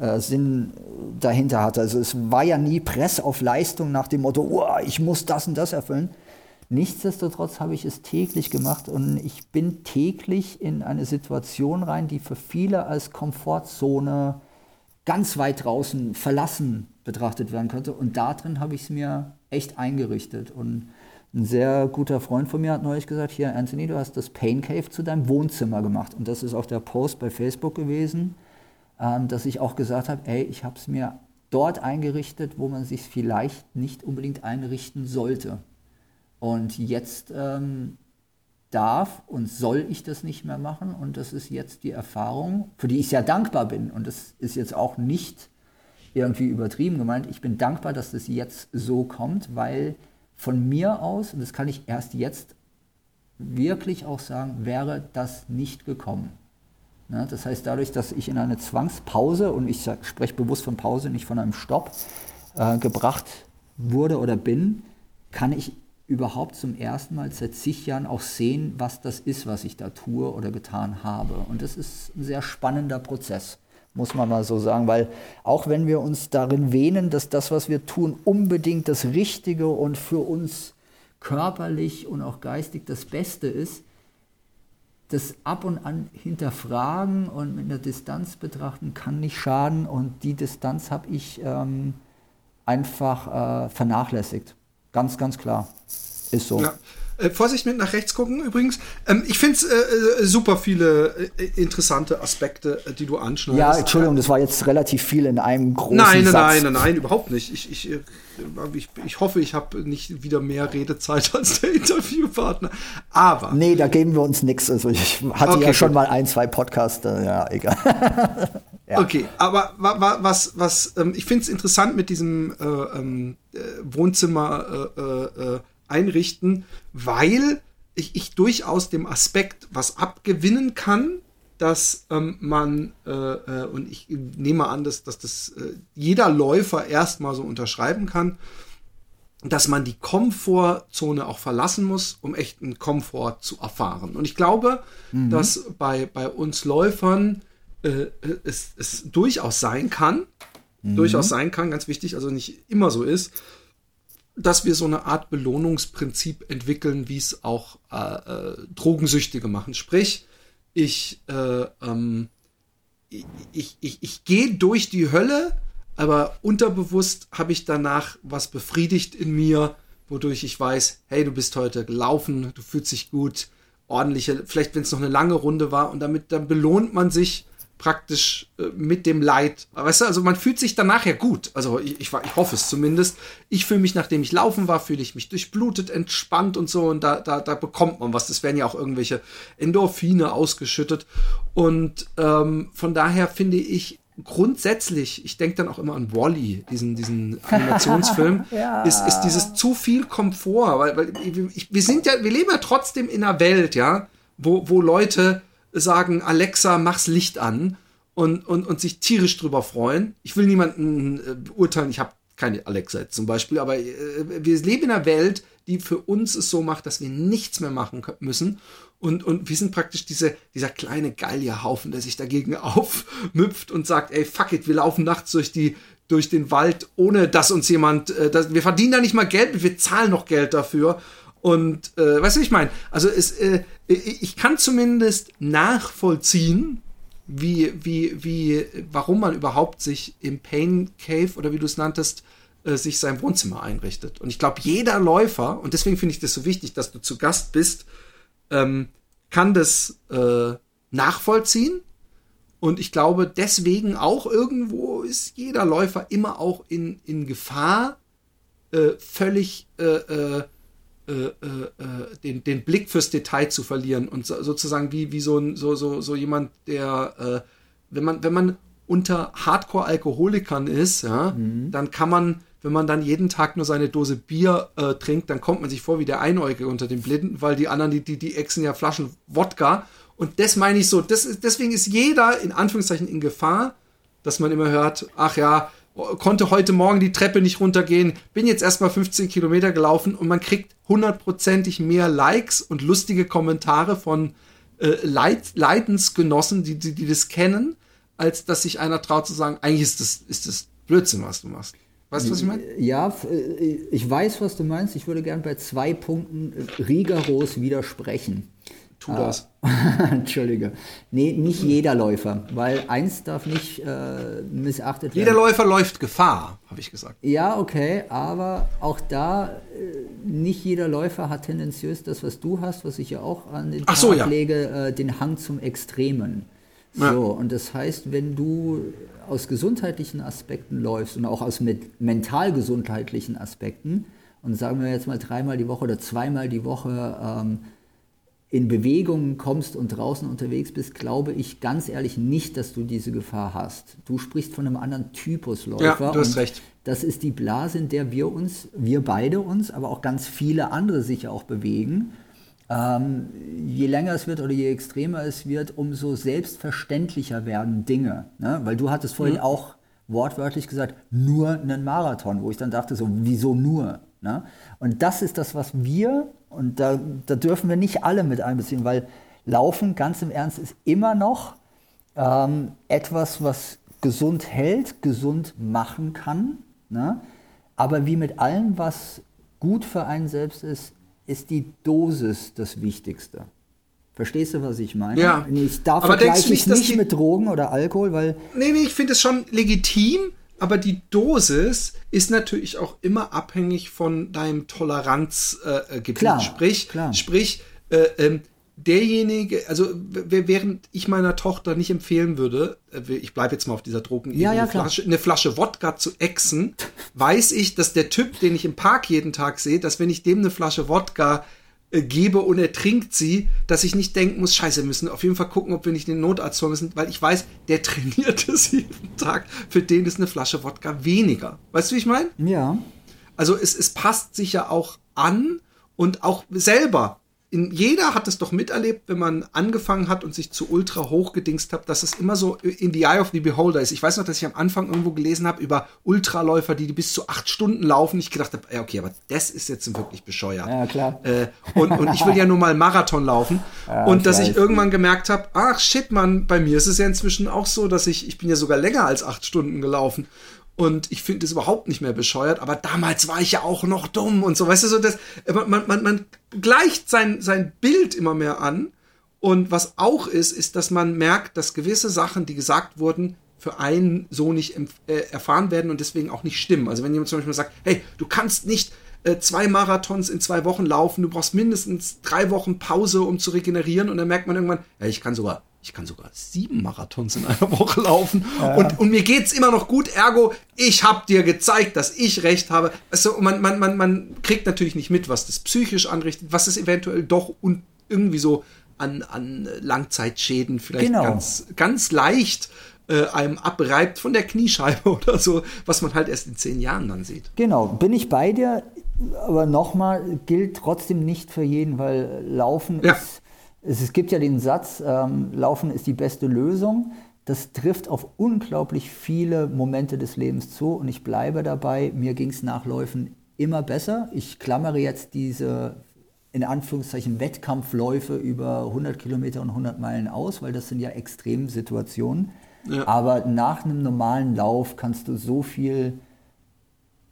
äh, dahinter hatte. Also es war ja nie Press auf Leistung nach dem Motto, oh, ich muss das und das erfüllen, Nichtsdestotrotz habe ich es täglich gemacht und ich bin täglich in eine Situation rein, die für viele als Komfortzone ganz weit draußen verlassen betrachtet werden könnte. Und darin habe ich es mir echt eingerichtet. Und Ein sehr guter Freund von mir hat neulich gesagt, hier Anthony, du hast das Pain Cave zu deinem Wohnzimmer gemacht. Und das ist auch der Post bei Facebook gewesen, ähm, dass ich auch gesagt habe, ey, ich habe es mir dort eingerichtet, wo man sich vielleicht nicht unbedingt einrichten sollte. Und jetzt ähm, darf und soll ich das nicht mehr machen. Und das ist jetzt die Erfahrung, für die ich sehr dankbar bin. Und das ist jetzt auch nicht irgendwie übertrieben gemeint. Ich bin dankbar, dass das jetzt so kommt, weil von mir aus, und das kann ich erst jetzt wirklich auch sagen, wäre das nicht gekommen. Ne? Das heißt, dadurch, dass ich in eine Zwangspause, und ich spreche bewusst von Pause, nicht von einem Stopp, äh, gebracht wurde oder bin, kann ich überhaupt zum ersten Mal seit zig Jahren auch sehen, was das ist, was ich da tue oder getan habe. Und das ist ein sehr spannender Prozess muss man mal so sagen, weil auch wenn wir uns darin wähnen, dass das, was wir tun, unbedingt das Richtige und für uns körperlich und auch geistig das Beste ist, das ab und an hinterfragen und mit einer Distanz betrachten kann nicht schaden und die Distanz habe ich ähm, einfach äh, vernachlässigt. Ganz, ganz klar. Ist so. Ja. Äh, Vorsicht mit nach rechts gucken übrigens. Ähm, ich finde es äh, äh, super viele äh, interessante Aspekte, äh, die du anschneidest. Ja, Entschuldigung, das war jetzt relativ viel in einem großen nein, nein, Satz. Nein, nein, nein, überhaupt nicht. Ich, ich, äh, ich, ich hoffe, ich habe nicht wieder mehr Redezeit als der Interviewpartner. Aber. Nee, da geben wir uns nichts. Also ich hatte okay, ja schon gut. mal ein, zwei Podcasts, ja, egal. ja. Okay, aber was, was, ähm, ich finde es interessant mit diesem ähm, Wohnzimmer einrichten, weil ich, ich durchaus dem Aspekt was abgewinnen kann, dass ähm, man, äh, äh, und ich nehme an, dass, dass das äh, jeder Läufer erstmal so unterschreiben kann, dass man die Komfortzone auch verlassen muss, um echten Komfort zu erfahren. Und ich glaube, mhm. dass bei, bei uns Läufern äh, es, es durchaus sein kann, mhm. durchaus sein kann, ganz wichtig, also nicht immer so ist, dass wir so eine Art Belohnungsprinzip entwickeln, wie es auch äh, äh, Drogensüchtige machen. Sprich, ich, äh, ähm, ich, ich, ich, ich gehe durch die Hölle, aber unterbewusst habe ich danach was befriedigt in mir, wodurch ich weiß, hey, du bist heute gelaufen, du fühlst dich gut, ordentliche, vielleicht wenn es noch eine lange Runde war und damit dann belohnt man sich praktisch äh, mit dem Leid. Weißt du, also man fühlt sich danach ja gut. Also ich, ich, ich hoffe es zumindest. Ich fühle mich, nachdem ich laufen war, fühle ich mich durchblutet, entspannt und so. Und da, da, da bekommt man was. Das werden ja auch irgendwelche Endorphine ausgeschüttet. Und ähm, von daher finde ich grundsätzlich, ich denke dann auch immer an Wally, diesen, diesen Animationsfilm, ja. ist, ist dieses zu viel Komfort, weil, weil ich, wir sind ja, wir leben ja trotzdem in einer Welt, ja, wo, wo Leute sagen, Alexa, mach's Licht an und, und, und sich tierisch drüber freuen. Ich will niemanden äh, beurteilen, ich habe keine Alexa jetzt zum Beispiel, aber äh, wir leben in einer Welt, die für uns es so macht, dass wir nichts mehr machen müssen. Und, und wir sind praktisch diese, dieser kleine Gallierhaufen, der sich dagegen aufmüpft und sagt, ey, fuck it, wir laufen nachts durch die, durch den Wald, ohne dass uns jemand, äh, dass, wir verdienen da nicht mal Geld, wir zahlen noch Geld dafür. Und äh, weißt du, ich meine, also es, äh, ich kann zumindest nachvollziehen, wie, wie, wie, warum man überhaupt sich im Pain Cave oder wie du es nanntest, äh, sich sein Wohnzimmer einrichtet. Und ich glaube, jeder Läufer, und deswegen finde ich das so wichtig, dass du zu Gast bist, ähm, kann das äh, nachvollziehen. Und ich glaube, deswegen auch irgendwo ist jeder Läufer immer auch in, in Gefahr, äh, völlig äh, äh, äh, äh, äh, den, den Blick fürs Detail zu verlieren und so, sozusagen wie, wie so, ein, so, so, so jemand, der, äh, wenn man, wenn man unter Hardcore-Alkoholikern ist, ja, mhm. dann kann man, wenn man dann jeden Tag nur seine Dose Bier trinkt, dann kommt man sich vor wie der Einäugige unter den Blinden, weil die anderen, die, die, die exen ja Flaschen Wodka. Und das meine ich so, das ist, deswegen ist jeder in Anführungszeichen in Gefahr, dass man immer hört, ach ja, konnte heute Morgen die Treppe nicht runtergehen, bin jetzt erstmal 15 Kilometer gelaufen und man kriegt hundertprozentig mehr Likes und lustige Kommentare von äh, Leid, Leidensgenossen, die, die, die das kennen, als dass sich einer traut zu sagen, eigentlich ist das, ist das Blödsinn, was du machst. Weißt du, was ich meine? Ja, äh, ich weiß, was du meinst. Ich würde gern bei zwei Punkten rigoros widersprechen. Tu das. Entschuldige. Nee, nicht jeder Läufer, weil eins darf nicht äh, missachtet werden. Jeder Läufer läuft Gefahr, habe ich gesagt. Ja, okay, aber auch da, äh, nicht jeder Läufer hat tendenziös das, was du hast, was ich ja auch an den Tag so, ja. lege, äh, den Hang zum Extremen. So, ja. und das heißt, wenn du aus gesundheitlichen Aspekten läufst und auch aus mental gesundheitlichen Aspekten, und sagen wir jetzt mal dreimal die Woche oder zweimal die Woche ähm, in Bewegung kommst und draußen unterwegs bist, glaube ich ganz ehrlich nicht, dass du diese Gefahr hast. Du sprichst von einem anderen Typus Läufer. Ja, du hast recht. Das ist die Blase, in der wir uns, wir beide uns, aber auch ganz viele andere sich auch bewegen. Ähm, je länger es wird oder je extremer es wird, umso selbstverständlicher werden Dinge. Ne? Weil du hattest vorhin mhm. auch wortwörtlich gesagt, nur einen Marathon, wo ich dann dachte, so, wieso nur? Ne? Und das ist das, was wir, und da, da dürfen wir nicht alle mit einbeziehen, weil Laufen, ganz im Ernst, ist immer noch ähm, etwas, was gesund hält, gesund machen kann. Ne? Aber wie mit allem, was gut für einen selbst ist, ist die Dosis das Wichtigste. Verstehst du, was ich meine? Ja. Ich darf aber vergleiche nicht, nicht mit Drogen oder Alkohol, weil. Nee, nee, ich finde es schon legitim, aber die Dosis ist natürlich auch immer abhängig von deinem Toleranzgebiet. Äh, klar, sprich, klar. sprich, äh, ähm, derjenige, also während ich meiner Tochter nicht empfehlen würde, äh, ich bleibe jetzt mal auf dieser Drogen, ja, ja, eine, Flasche, eine, Flasche, Wodka zu exen, weiß ich, dass der Typ, den ich im Park jeden Tag sehe, dass wenn ich dem eine Flasche Wodka äh, gebe und er trinkt sie, dass ich nicht denken muss, scheiße, wir müssen auf jeden Fall gucken, ob wir nicht den Notarzt holen müssen, weil ich weiß, der trainiert es jeden Tag, für den ist eine Flasche Wodka weniger. Weißt du, wie ich meine? Ja. Also es, es passt sich ja auch an und auch selber in, jeder hat es doch miterlebt, wenn man angefangen hat und sich zu ultra hochgedingst hat, dass es immer so in the eye of the beholder ist. Ich weiß noch, dass ich am Anfang irgendwo gelesen habe über Ultraläufer, die, bis zu acht Stunden laufen. Ich gedacht habe, ja, okay, aber das ist jetzt wirklich bescheuert. Ja, klar. Äh, und, und ich will ja nur mal Marathon laufen. Ja, und dass weiß. ich irgendwann gemerkt habe, ach shit, man, bei mir ist es ja inzwischen auch so, dass ich, ich bin ja sogar länger als acht Stunden gelaufen. Und ich finde es überhaupt nicht mehr bescheuert, aber damals war ich ja auch noch dumm und so, weißt du, so das, man, man, man gleicht sein, sein Bild immer mehr an. Und was auch ist, ist, dass man merkt, dass gewisse Sachen, die gesagt wurden, für einen so nicht äh, erfahren werden und deswegen auch nicht stimmen. Also wenn jemand zum Beispiel sagt, hey, du kannst nicht äh, zwei Marathons in zwei Wochen laufen, du brauchst mindestens drei Wochen Pause, um zu regenerieren und dann merkt man irgendwann, ja, ich kann sogar ich kann sogar sieben Marathons in einer Woche laufen ja. und, und mir geht's immer noch gut. Ergo, ich habe dir gezeigt, dass ich recht habe. Also man, man, man, man kriegt natürlich nicht mit, was das psychisch anrichtet, was es eventuell doch und irgendwie so an, an Langzeitschäden vielleicht genau. ganz, ganz leicht äh, einem abreibt von der Kniescheibe oder so, was man halt erst in zehn Jahren dann sieht. Genau, bin ich bei dir, aber nochmal gilt trotzdem nicht für jeden, weil Laufen ja. ist es, es gibt ja den Satz, ähm, Laufen ist die beste Lösung. Das trifft auf unglaublich viele Momente des Lebens zu und ich bleibe dabei, mir ging es nach Läufen immer besser. Ich klammere jetzt diese in Anführungszeichen Wettkampfläufe über 100 Kilometer und 100 Meilen aus, weil das sind ja Extremsituationen. Ja. Aber nach einem normalen Lauf kannst du so viel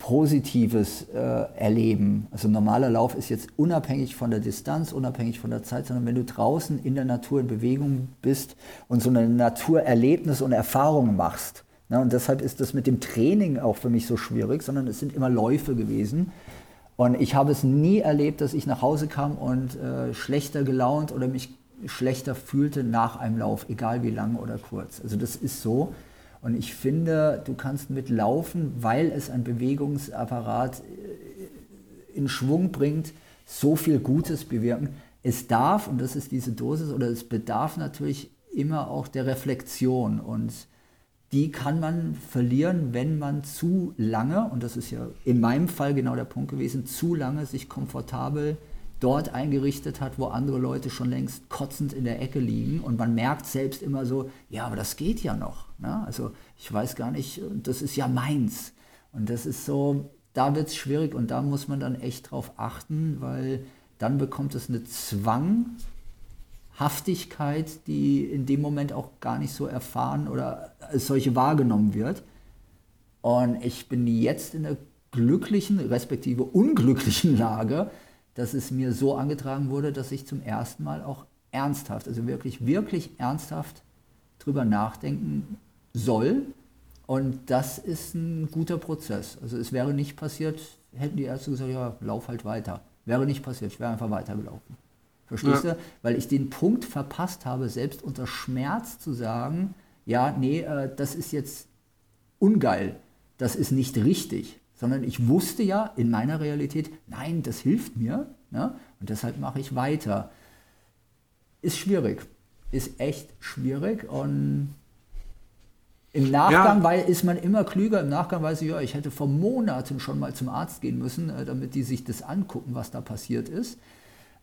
Positives äh, erleben. Also normaler Lauf ist jetzt unabhängig von der Distanz, unabhängig von der Zeit, sondern wenn du draußen in der Natur in Bewegung bist und so eine Naturerlebnis und Erfahrung machst. Ne, und deshalb ist das mit dem Training auch für mich so schwierig, sondern es sind immer Läufe gewesen. Und ich habe es nie erlebt, dass ich nach Hause kam und äh, schlechter gelaunt oder mich schlechter fühlte nach einem Lauf, egal wie lang oder kurz. Also das ist so. Und ich finde, du kannst mit Laufen, weil es ein Bewegungsapparat äh, in Schwung bringt, so viel Gutes bewirken. Es darf, und das ist diese Dosis, oder es bedarf natürlich immer auch der Reflexion. Und die kann man verlieren, wenn man zu lange, und das ist ja in meinem Fall genau der Punkt gewesen, zu lange sich komfortabel dort eingerichtet hat, wo andere Leute schon längst kotzend in der Ecke liegen. Und man merkt selbst immer so, ja, aber das geht ja noch. Ne? Also ich weiß gar nicht, das ist ja meins. Und das ist so, da wird es schwierig und da muss man dann echt drauf achten, weil dann bekommt es eine Zwanghaftigkeit, die in dem Moment auch gar nicht so erfahren oder als solche wahrgenommen wird. Und ich bin jetzt in der glücklichen, respektive unglücklichen Lage, dass es mir so angetragen wurde, dass ich zum ersten Mal auch ernsthaft, also wirklich, wirklich ernsthaft drüber nachdenken soll. Und das ist ein guter Prozess. Also es wäre nicht passiert, hätten die Ärzte gesagt, ja, lauf halt weiter. Wäre nicht passiert, ich wäre einfach weitergelaufen. Verstehst ja. du? Weil ich den Punkt verpasst habe, selbst unter Schmerz zu sagen, ja, nee, äh, das ist jetzt ungeil, das ist nicht richtig, sondern ich wusste ja in meiner Realität, nein, das hilft mir ne? und deshalb mache ich weiter. Ist schwierig, ist echt schwierig und im Nachgang ja. weil, ist man immer klüger. Im Nachgang weiß ich, ja, ich hätte vor Monaten schon mal zum Arzt gehen müssen, äh, damit die sich das angucken, was da passiert ist.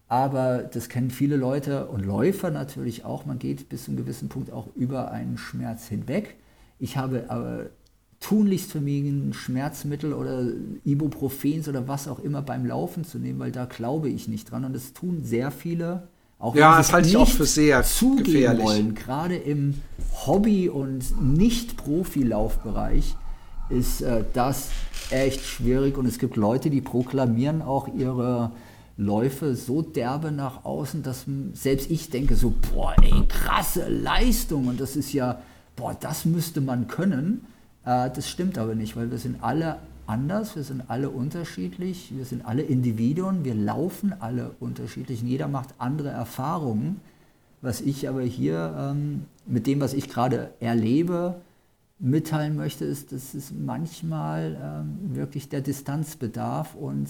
Aber das kennen viele Leute und Läufer natürlich auch. Man geht bis zu einem gewissen Punkt auch über einen Schmerz hinweg. Ich habe aber tunlichst vermieden, Schmerzmittel oder Ibuprofens oder was auch immer beim Laufen zu nehmen, weil da glaube ich nicht dran. Und das tun sehr viele. Auch ja, das halte ich auch für sehr zugeben gefährlich. wollen. Gerade im Hobby- und Nicht-Profi-Laufbereich ist äh, das echt schwierig. Und es gibt Leute, die proklamieren auch ihre Läufe so derbe nach außen, dass selbst ich denke so, boah, ey, krasse Leistung und das ist ja, boah, das müsste man können. Äh, das stimmt aber nicht, weil wir sind alle anders, wir sind alle unterschiedlich, wir sind alle Individuen, wir laufen alle unterschiedlich und jeder macht andere Erfahrungen. Was ich aber hier ähm, mit dem, was ich gerade erlebe, mitteilen möchte, ist, dass es manchmal ähm, wirklich der Distanzbedarf und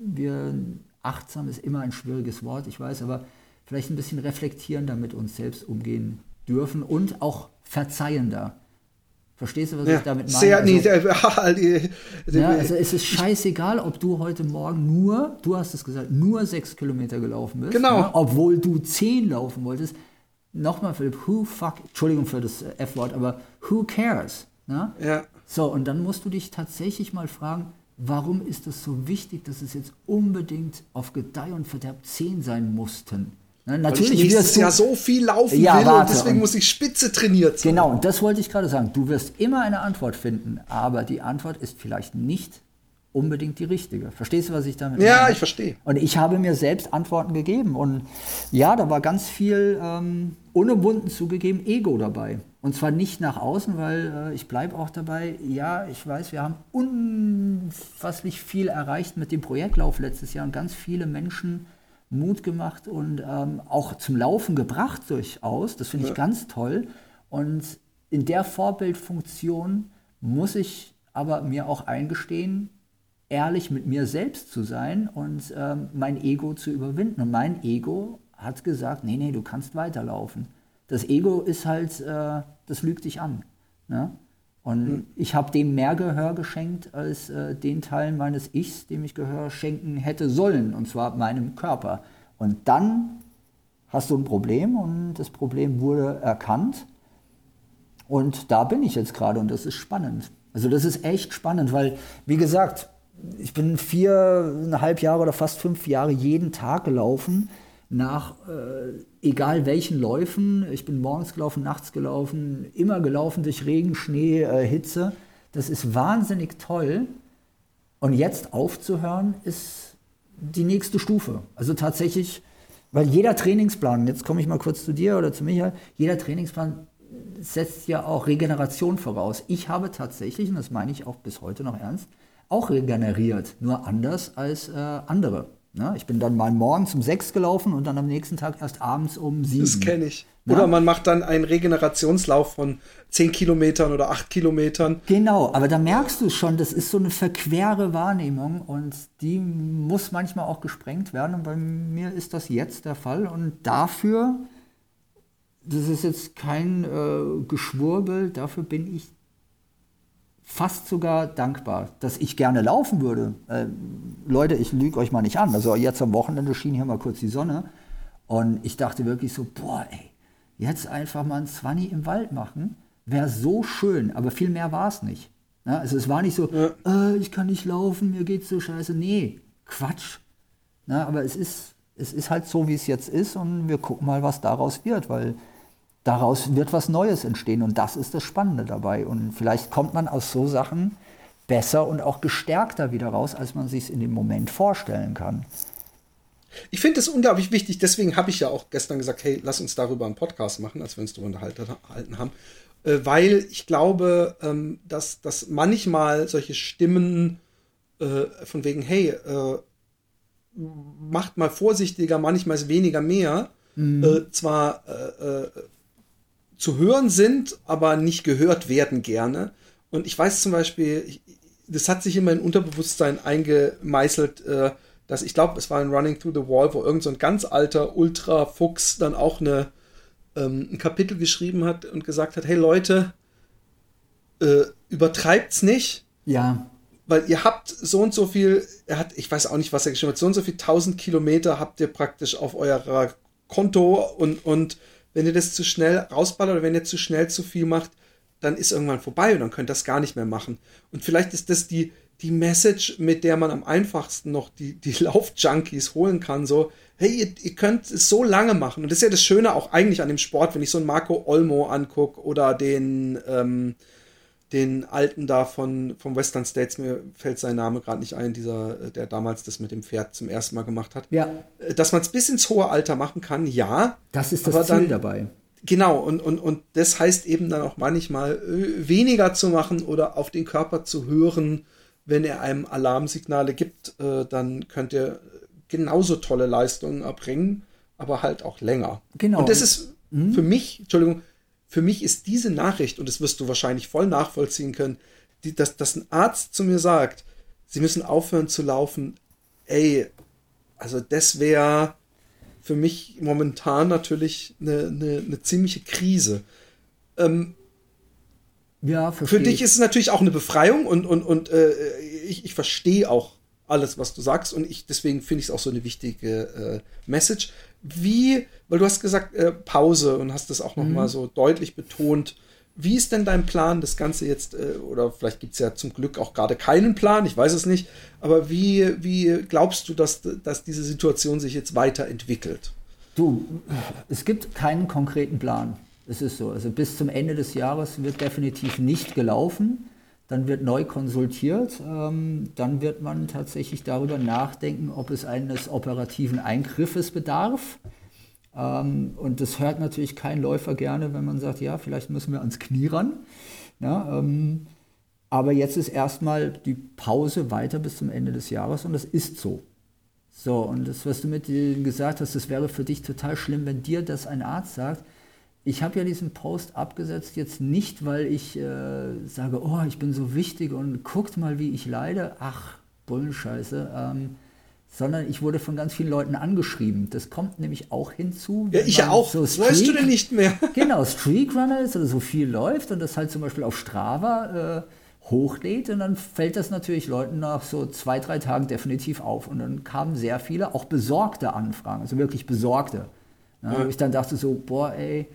wir achtsam ist immer ein schwieriges Wort, ich weiß, aber vielleicht ein bisschen reflektierender mit uns selbst umgehen dürfen und auch verzeihender. Verstehst du, was ja, ich damit meine? Sehr, also, nee, ja, also es ist scheißegal, ob du heute Morgen nur, du hast es gesagt, nur sechs Kilometer gelaufen bist. Genau. Ja, obwohl du zehn laufen wolltest. Nochmal, Philipp, who fuck, Entschuldigung für das F-Wort, aber who cares? Ne? Ja. So, und dann musst du dich tatsächlich mal fragen, warum ist es so wichtig, dass es jetzt unbedingt auf Gedeih und Verderb 10 sein mussten? Na, natürlich Weil ich nächstes Jahr so viel laufen ja, will warte, und deswegen und muss ich spitze trainiert sein. Genau, und das wollte ich gerade sagen. Du wirst immer eine Antwort finden, aber die Antwort ist vielleicht nicht unbedingt die richtige. Verstehst du, was ich damit ja, meine? Ja, ich verstehe. Und ich habe mir selbst Antworten gegeben. Und ja, da war ganz viel ähm, unumwunden zugegeben Ego dabei. Und zwar nicht nach außen, weil äh, ich bleibe auch dabei, ja, ich weiß, wir haben unfasslich viel erreicht mit dem Projektlauf letztes Jahr und ganz viele Menschen Mut gemacht und ähm, auch zum Laufen gebracht durchaus. Das finde ich ja. ganz toll. Und in der Vorbildfunktion muss ich aber mir auch eingestehen, ehrlich mit mir selbst zu sein und ähm, mein Ego zu überwinden. Und mein Ego hat gesagt, nee, nee, du kannst weiterlaufen das Ego ist halt, äh, das lügt dich an. Ne? Und mhm. ich habe dem mehr Gehör geschenkt als äh, den Teil meines Ichs, dem ich Gehör schenken hätte sollen, und zwar meinem Körper. Und dann hast du ein Problem und das Problem wurde erkannt. Und da bin ich jetzt gerade und das ist spannend. Also das ist echt spannend, weil, wie gesagt, ich bin viereinhalb Jahre oder fast fünf Jahre jeden Tag gelaufen nach äh, egal welchen Läufen. Ich bin morgens gelaufen, nachts gelaufen, immer gelaufen durch Regen, Schnee, äh, Hitze. Das ist wahnsinnig toll. Und jetzt aufzuhören ist die nächste Stufe. Also tatsächlich, weil jeder Trainingsplan, jetzt komme ich mal kurz zu dir oder zu Michael, jeder Trainingsplan setzt ja auch Regeneration voraus. Ich habe tatsächlich, und das meine ich auch bis heute noch ernst, auch regeneriert, nur anders als äh, andere. Ne? Ich bin dann mal morgens um sechs gelaufen und dann am nächsten Tag erst abends um sieben. Das kenne ich. Ne? Oder man macht dann einen Regenerationslauf von zehn Kilometern oder acht Kilometern. Genau, aber da merkst du schon, das ist so eine verquere Wahrnehmung und die muss manchmal auch gesprengt werden. Und bei mir ist das jetzt der Fall. Und dafür, das ist jetzt kein äh, Geschwurbel, dafür bin ich fast sogar dankbar, dass ich gerne laufen würde. Äh, Leute, ich lüge euch mal nicht an. Also jetzt am Wochenende schien hier mal kurz die Sonne und ich dachte wirklich so, boah, ey, jetzt einfach mal ein Zwanni im Wald machen, wäre so schön, aber viel mehr war es nicht. Ja, also es war nicht so, ja. äh, ich kann nicht laufen, mir geht's so scheiße. Nee, Quatsch. Ja, aber es ist, es ist halt so, wie es jetzt ist und wir gucken mal, was daraus wird, weil daraus wird was Neues entstehen und das ist das Spannende dabei. Und vielleicht kommt man aus so Sachen besser und auch gestärkter wieder raus, als man sich in dem Moment vorstellen kann. Ich finde es unglaublich wichtig, deswegen habe ich ja auch gestern gesagt, hey, lass uns darüber einen Podcast machen, als wir uns darüber unterhalten haben, äh, weil ich glaube, ähm, dass, dass manchmal solche Stimmen äh, von wegen, hey, äh, macht mal vorsichtiger, manchmal ist weniger mehr, mhm. zwar zu hören sind, aber nicht gehört werden gerne. Und ich weiß zum Beispiel, ich, das hat sich in mein Unterbewusstsein eingemeißelt, äh, dass ich glaube, es war ein Running Through the Wall, wo irgend so ein ganz alter Ultra-Fuchs dann auch eine, ähm, ein Kapitel geschrieben hat und gesagt hat, hey Leute, äh, übertreibt's nicht. Ja weil ihr habt so und so viel, er hat, ich weiß auch nicht, was er geschrieben hat, so und so viel tausend Kilometer habt ihr praktisch auf eurer Konto und, und wenn ihr das zu schnell rausballert oder wenn ihr zu schnell zu viel macht, dann ist irgendwann vorbei und dann könnt ihr das gar nicht mehr machen. Und vielleicht ist das die, die Message, mit der man am einfachsten noch die, die Laufjunkies holen kann, so, hey, ihr, ihr, könnt es so lange machen. Und das ist ja das Schöne auch eigentlich an dem Sport, wenn ich so einen Marco Olmo angucke oder den, ähm, den alten da von vom Western States, mir fällt sein Name gerade nicht ein, dieser, der damals das mit dem Pferd zum ersten Mal gemacht hat. Ja. Äh, dass man es bis ins hohe Alter machen kann, ja. Das ist das Ziel dann, dabei. Genau, und, und, und das heißt eben dann auch manchmal äh, weniger zu machen oder auf den Körper zu hören, wenn er einem Alarmsignale gibt, äh, dann könnt ihr genauso tolle Leistungen erbringen, aber halt auch länger. Genau. Und das ist mhm. für mich, Entschuldigung, für mich ist diese Nachricht, und das wirst du wahrscheinlich voll nachvollziehen können, die, dass, dass ein Arzt zu mir sagt, sie müssen aufhören zu laufen, ey, also das wäre für mich momentan natürlich eine, eine, eine ziemliche Krise. Ähm, ja. Für dich ist es natürlich auch eine Befreiung und, und, und äh, ich, ich verstehe auch alles, was du sagst und ich deswegen finde ich es auch so eine wichtige äh, Message. Wie, weil du hast gesagt äh, Pause und hast das auch mhm. mal so deutlich betont. Wie ist denn dein Plan, das Ganze jetzt, äh, oder vielleicht gibt es ja zum Glück auch gerade keinen Plan, ich weiß es nicht, aber wie, wie glaubst du, dass, dass diese Situation sich jetzt weiterentwickelt? Du, es gibt keinen konkreten Plan. Es ist so. Also bis zum Ende des Jahres wird definitiv nicht gelaufen. Dann wird neu konsultiert. Ähm, dann wird man tatsächlich darüber nachdenken, ob es eines operativen Eingriffes bedarf. Ähm, und das hört natürlich kein Läufer gerne, wenn man sagt, ja, vielleicht müssen wir ans Knie ran. Ja, ähm, aber jetzt ist erstmal die Pause weiter bis zum Ende des Jahres und das ist so. So, und das, was du mit gesagt hast, das wäre für dich total schlimm, wenn dir das ein Arzt sagt, ich habe ja diesen Post abgesetzt jetzt nicht, weil ich äh, sage, oh, ich bin so wichtig und guckt mal, wie ich leide. Ach, Bullenscheiße. Ähm, sondern ich wurde von ganz vielen Leuten angeschrieben. Das kommt nämlich auch hinzu. Ja, ich ja auch. So Streak, weißt du denn nicht mehr? genau, Streakrunner ist oder so viel läuft und das halt zum Beispiel auf Strava äh, hochlädt und dann fällt das natürlich Leuten nach so zwei, drei Tagen definitiv auf. Und dann kamen sehr viele, auch besorgte Anfragen, also wirklich besorgte. Ja, ja. Wo ich dann dachte so, boah, ey,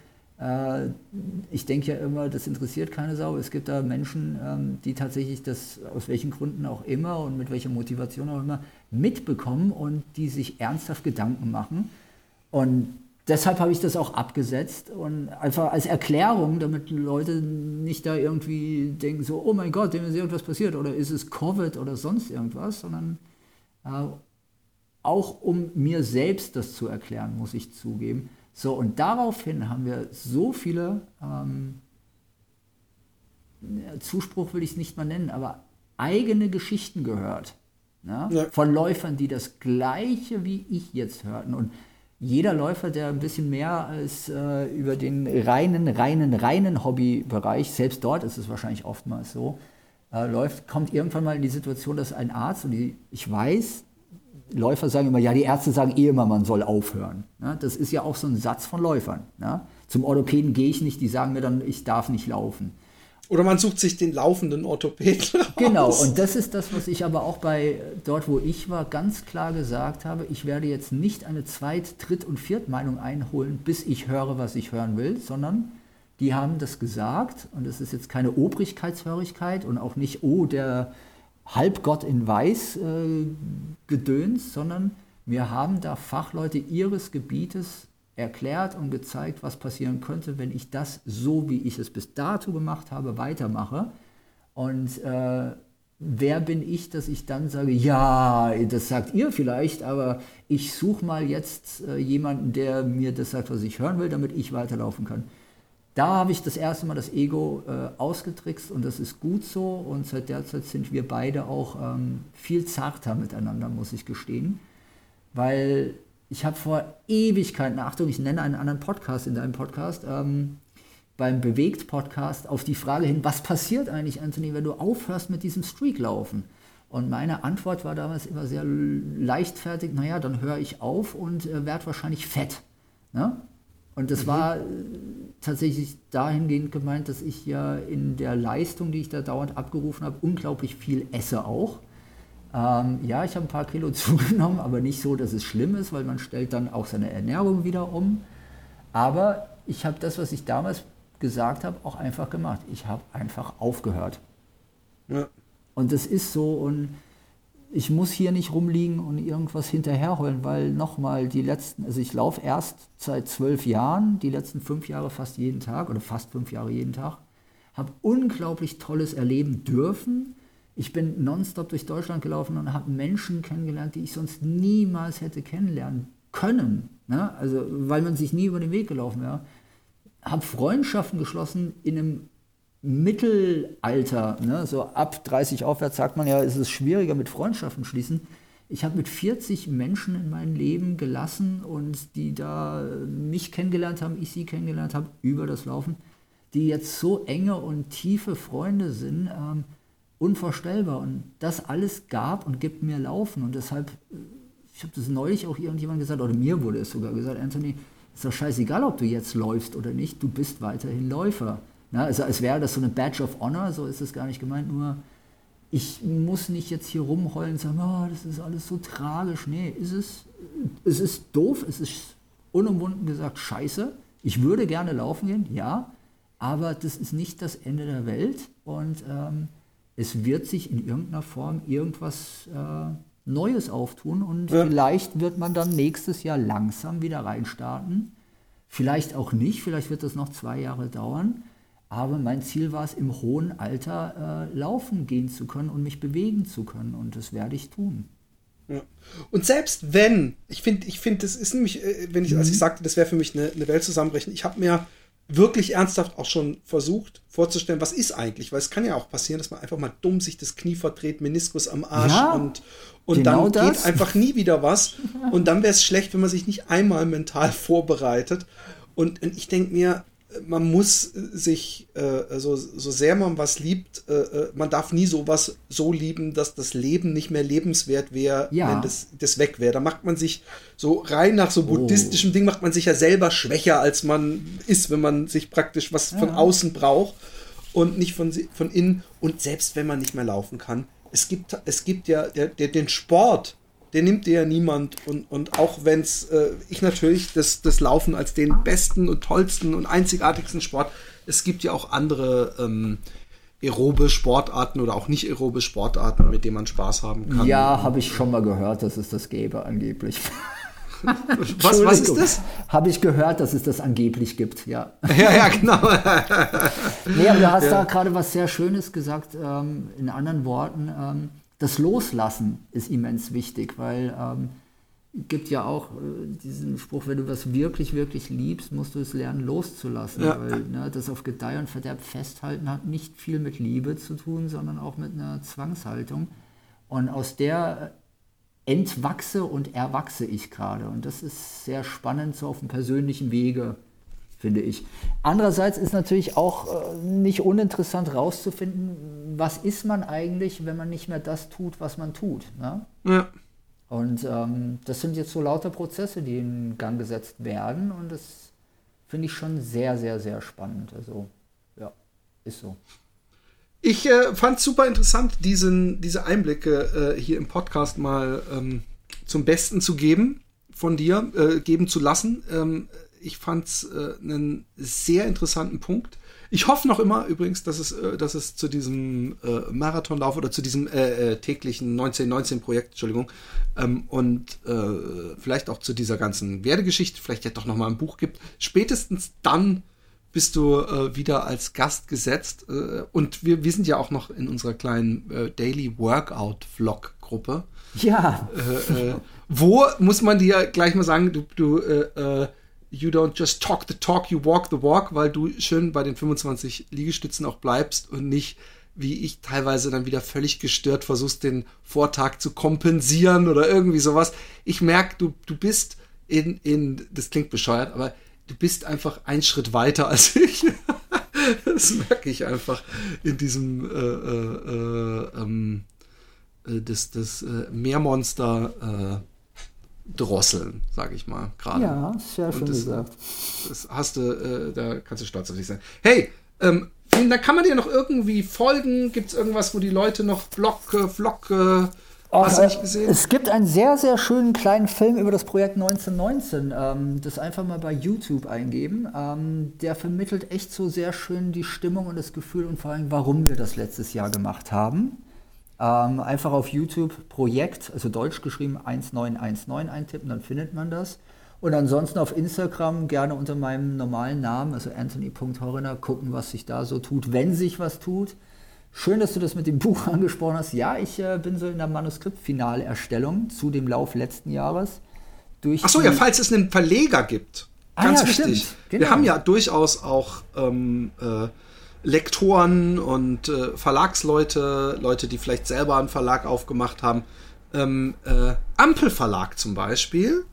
ich denke ja immer, das interessiert keine Sau. Es gibt da Menschen, ähm, die tatsächlich das aus welchen Gründen auch immer und mit welcher Motivation auch immer mitbekommen und die sich ernsthaft Gedanken machen. Und deshalb habe ich das auch abgesetzt und einfach als Erklärung, damit Leute nicht da irgendwie denken, so, oh mein Gott, dem ist irgendwas passiert oder ist es Covid oder sonst irgendwas, sondern äh, auch um mir selbst das zu erklären, muss ich zugeben. So, und daraufhin haben wir so viele, ähm, Zuspruch will ich es nicht mal nennen, aber eigene Geschichten gehört. Ne? Ja. Von Läufern, die das Gleiche wie ich jetzt hörten. Und jeder Läufer, der ein bisschen mehr als äh, über den reinen, reinen, reinen Hobbybereich, selbst dort ist es wahrscheinlich oftmals so, äh, läuft, kommt irgendwann mal in die Situation, dass ein Arzt, und die, ich weiß, Läufer sagen immer, ja, die Ärzte sagen eh immer, man soll aufhören. Ja, das ist ja auch so ein Satz von Läufern. Ja. Zum Orthopäden gehe ich nicht, die sagen mir dann, ich darf nicht laufen. Oder man sucht sich den laufenden Orthopäden. Genau, und das ist das, was ich aber auch bei dort, wo ich war, ganz klar gesagt habe. Ich werde jetzt nicht eine Zweit-, Dritt- und Viertmeinung einholen, bis ich höre, was ich hören will, sondern die haben das gesagt und es ist jetzt keine Obrigkeitshörigkeit und auch nicht, oh, der Halbgott in Weiß äh, gedöns, sondern wir haben da Fachleute ihres Gebietes erklärt und gezeigt, was passieren könnte, wenn ich das so, wie ich es bis dato gemacht habe, weitermache. Und äh, wer bin ich, dass ich dann sage, ja, das sagt ihr vielleicht, aber ich suche mal jetzt äh, jemanden, der mir das sagt, was ich hören will, damit ich weiterlaufen kann. Da habe ich das erste Mal das Ego äh, ausgetrickst und das ist gut so. Und seit der Zeit sind wir beide auch ähm, viel zarter miteinander, muss ich gestehen. Weil ich habe vor Ewigkeiten, Achtung, ich nenne einen anderen Podcast in deinem Podcast, ähm, beim Bewegt-Podcast auf die Frage hin, was passiert eigentlich, Anthony, wenn du aufhörst mit diesem Streaklaufen? Und meine Antwort war damals immer sehr leichtfertig, naja, dann höre ich auf und äh, werde wahrscheinlich fett. Ne? Und das mhm. war äh, tatsächlich dahingehend gemeint, dass ich ja in der Leistung, die ich da dauernd abgerufen habe, unglaublich viel esse auch. Ähm, ja, ich habe ein paar Kilo zugenommen, aber nicht so, dass es schlimm ist, weil man stellt dann auch seine Ernährung wieder um. Aber ich habe das, was ich damals gesagt habe, auch einfach gemacht. Ich habe einfach aufgehört. Ja. Und das ist so und ich muss hier nicht rumliegen und irgendwas hinterherholen, weil nochmal die letzten, also ich laufe erst seit zwölf Jahren, die letzten fünf Jahre fast jeden Tag oder fast fünf Jahre jeden Tag, habe unglaublich tolles erleben dürfen. Ich bin nonstop durch Deutschland gelaufen und habe Menschen kennengelernt, die ich sonst niemals hätte kennenlernen können. Ne? Also, weil man sich nie über den Weg gelaufen wäre. Habe Freundschaften geschlossen in einem Mittelalter, ne, so ab 30 aufwärts sagt man ja, ist es schwieriger mit Freundschaften schließen. Ich habe mit 40 Menschen in meinem Leben gelassen und die da mich kennengelernt haben, ich sie kennengelernt habe über das Laufen, die jetzt so enge und tiefe Freunde sind, ähm, unvorstellbar. Und das alles gab und gibt mir Laufen. Und deshalb, ich habe das neulich auch irgendjemand gesagt, oder mir wurde es sogar gesagt, Anthony, ist doch scheißegal, ob du jetzt läufst oder nicht, du bist weiterhin Läufer. Na, also als wäre das so eine Badge of Honor, so ist es gar nicht gemeint, nur ich muss nicht jetzt hier rumheulen und sagen, oh, das ist alles so tragisch. Nee, ist es, es ist doof, es ist unumwunden gesagt scheiße. Ich würde gerne laufen gehen, ja, aber das ist nicht das Ende der Welt und ähm, es wird sich in irgendeiner Form irgendwas äh, Neues auftun und ja. vielleicht wird man dann nächstes Jahr langsam wieder reinstarten. Vielleicht auch nicht, vielleicht wird das noch zwei Jahre dauern. Aber mein Ziel war es, im hohen Alter äh, laufen gehen zu können und mich bewegen zu können. Und das werde ich tun. Ja. Und selbst wenn, ich finde, ich finde, das ist nämlich, äh, wenn ich, mhm. als ich mhm. sagte, das wäre für mich eine, eine Welt zusammenbrechen, ich habe mir wirklich ernsthaft auch schon versucht vorzustellen, was ist eigentlich, weil es kann ja auch passieren, dass man einfach mal dumm sich das Knie verdreht, Meniskus am Arsch ja, und, und genau dann das. geht einfach nie wieder was. Und dann wäre es schlecht, wenn man sich nicht einmal mental vorbereitet. Und, und ich denke mir, man muss sich, äh, so, so sehr man was liebt, äh, äh, man darf nie sowas so lieben, dass das Leben nicht mehr lebenswert wäre, ja. wenn das, das weg wäre. Da macht man sich so rein nach so buddhistischem oh. Ding, macht man sich ja selber schwächer, als man ist, wenn man sich praktisch was ja. von außen braucht und nicht von, von innen. Und selbst wenn man nicht mehr laufen kann, es gibt, es gibt ja der, der, den Sport, den nimmt dir ja niemand. Und, und auch wenn es, äh, ich natürlich das, das Laufen als den besten und tollsten und einzigartigsten Sport, es gibt ja auch andere ähm, aerobe Sportarten oder auch nicht aerobe Sportarten, mit denen man Spaß haben kann. Ja, habe ich schon mal gehört, dass es das gäbe angeblich. was, was ist das? Habe ich gehört, dass es das angeblich gibt, ja. Ja, ja, genau. nee, aber du hast ja. da gerade was sehr Schönes gesagt, ähm, in anderen Worten. Ähm, das Loslassen ist immens wichtig, weil ähm, gibt ja auch äh, diesen Spruch, wenn du was wirklich, wirklich liebst, musst du es lernen loszulassen. Ja. Weil ne, das auf Gedeih und Verderb festhalten hat nicht viel mit Liebe zu tun, sondern auch mit einer Zwangshaltung. Und aus der entwachse und erwachse ich gerade. Und das ist sehr spannend, so auf dem persönlichen Wege finde ich. Andererseits ist natürlich auch äh, nicht uninteressant rauszufinden, was ist man eigentlich, wenn man nicht mehr das tut, was man tut. Ne? Ja. Und ähm, das sind jetzt so lauter Prozesse, die in Gang gesetzt werden und das finde ich schon sehr, sehr, sehr spannend. Also ja, ist so. Ich äh, fand es super interessant, diesen, diese Einblicke äh, hier im Podcast mal ähm, zum Besten zu geben, von dir äh, geben zu lassen. Ähm, ich fand es äh, einen sehr interessanten Punkt. Ich hoffe noch immer übrigens, dass es, äh, dass es zu diesem äh, Marathonlauf oder zu diesem äh, äh täglichen 1919-Projekt, Entschuldigung, ähm, und äh, vielleicht auch zu dieser ganzen Werdegeschichte, vielleicht ja doch noch mal ein Buch gibt. Spätestens dann bist du wieder als Gast gesetzt. Und wir, wir sind ja auch noch in unserer kleinen Daily Workout-Vlog-Gruppe. Ja. Äh, äh, wo muss man dir gleich mal sagen, du, du äh, you don't just talk the talk, you walk the walk, weil du schön bei den 25 Liegestützen auch bleibst und nicht wie ich teilweise dann wieder völlig gestört versuchst, den Vortag zu kompensieren oder irgendwie sowas. Ich merke, du, du bist in, in, das klingt bescheuert, aber du bist einfach einen Schritt weiter als ich. das merke ich einfach in diesem äh, äh, äh, ähm, äh, das, das äh, Meermonster äh, drosseln, sage ich mal gerade. Ja, sehr schön das, gesagt. Das hast du, äh, da kannst du stolz auf dich sein. Hey, ähm, da kann man dir noch irgendwie folgen. Gibt es irgendwas, wo die Leute noch Vlog, Vlog, Oh, Hast du nicht gesehen? Es gibt einen sehr, sehr schönen kleinen Film über das Projekt 1919. Ähm, das einfach mal bei YouTube eingeben. Ähm, der vermittelt echt so sehr schön die Stimmung und das Gefühl und vor allem, warum wir das letztes Jahr gemacht haben. Ähm, einfach auf YouTube Projekt, also deutsch geschrieben 1919 eintippen, dann findet man das. Und ansonsten auf Instagram gerne unter meinem normalen Namen, also Anthony.Horiner, gucken, was sich da so tut, wenn sich was tut. Schön, dass du das mit dem Buch angesprochen hast. Ja, ich äh, bin so in der Manuskriptfinalerstellung zu dem Lauf letzten Jahres. Achso, ja, falls es einen Verleger gibt. Ah Ganz ja, wichtig. Genau. Wir haben ja durchaus auch ähm, äh, Lektoren und äh, Verlagsleute, Leute, die vielleicht selber einen Verlag aufgemacht haben. Ähm, äh, Ampel Verlag zum Beispiel.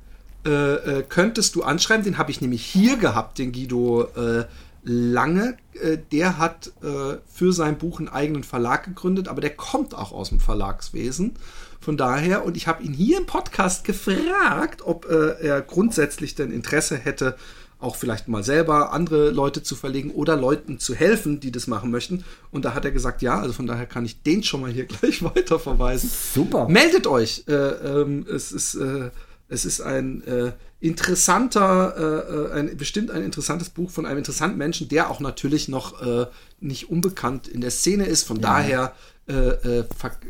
Äh, äh, könntest du anschreiben, den habe ich nämlich hier gehabt, den Guido äh, Lange. Äh, der hat äh, für sein Buch einen eigenen Verlag gegründet, aber der kommt auch aus dem Verlagswesen. Von daher, und ich habe ihn hier im Podcast gefragt, ob äh, er grundsätzlich denn Interesse hätte, auch vielleicht mal selber andere Leute zu verlegen oder Leuten zu helfen, die das machen möchten. Und da hat er gesagt, ja, also von daher kann ich den schon mal hier gleich weiterverweisen. Super. Meldet euch. Äh, ähm, es ist, äh, es ist ein äh, interessanter, äh, ein, bestimmt ein interessantes Buch von einem interessanten Menschen, der auch natürlich noch äh, nicht unbekannt in der Szene ist. Von ja. daher äh, äh,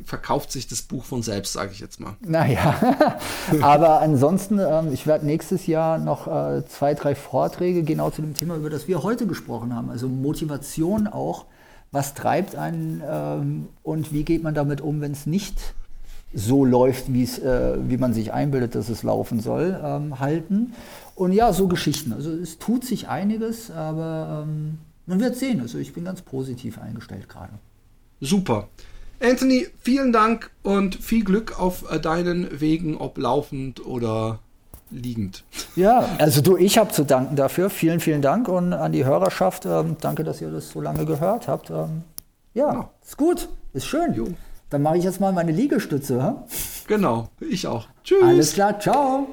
verkauft sich das Buch von selbst, sage ich jetzt mal. Naja, aber ansonsten, ähm, ich werde nächstes Jahr noch äh, zwei, drei Vorträge genau zu dem Thema, über das wir heute gesprochen haben. Also Motivation auch. Was treibt einen ähm, und wie geht man damit um, wenn es nicht so läuft, äh, wie man sich einbildet, dass es laufen soll, ähm, halten. Und ja, so Geschichten. Also es tut sich einiges, aber ähm, man wird sehen. Also ich bin ganz positiv eingestellt gerade. Super. Anthony, vielen Dank und viel Glück auf äh, deinen Wegen, ob laufend oder liegend. Ja, also du, ich habe zu danken dafür. Vielen, vielen Dank und an die Hörerschaft. Ähm, danke, dass ihr das so lange gehört habt. Ähm, ja, ja, ist gut, ist schön. Jo. Dann mache ich jetzt mal meine Liegestütze. Ha? Genau, ich auch. Tschüss. Alles klar, ciao.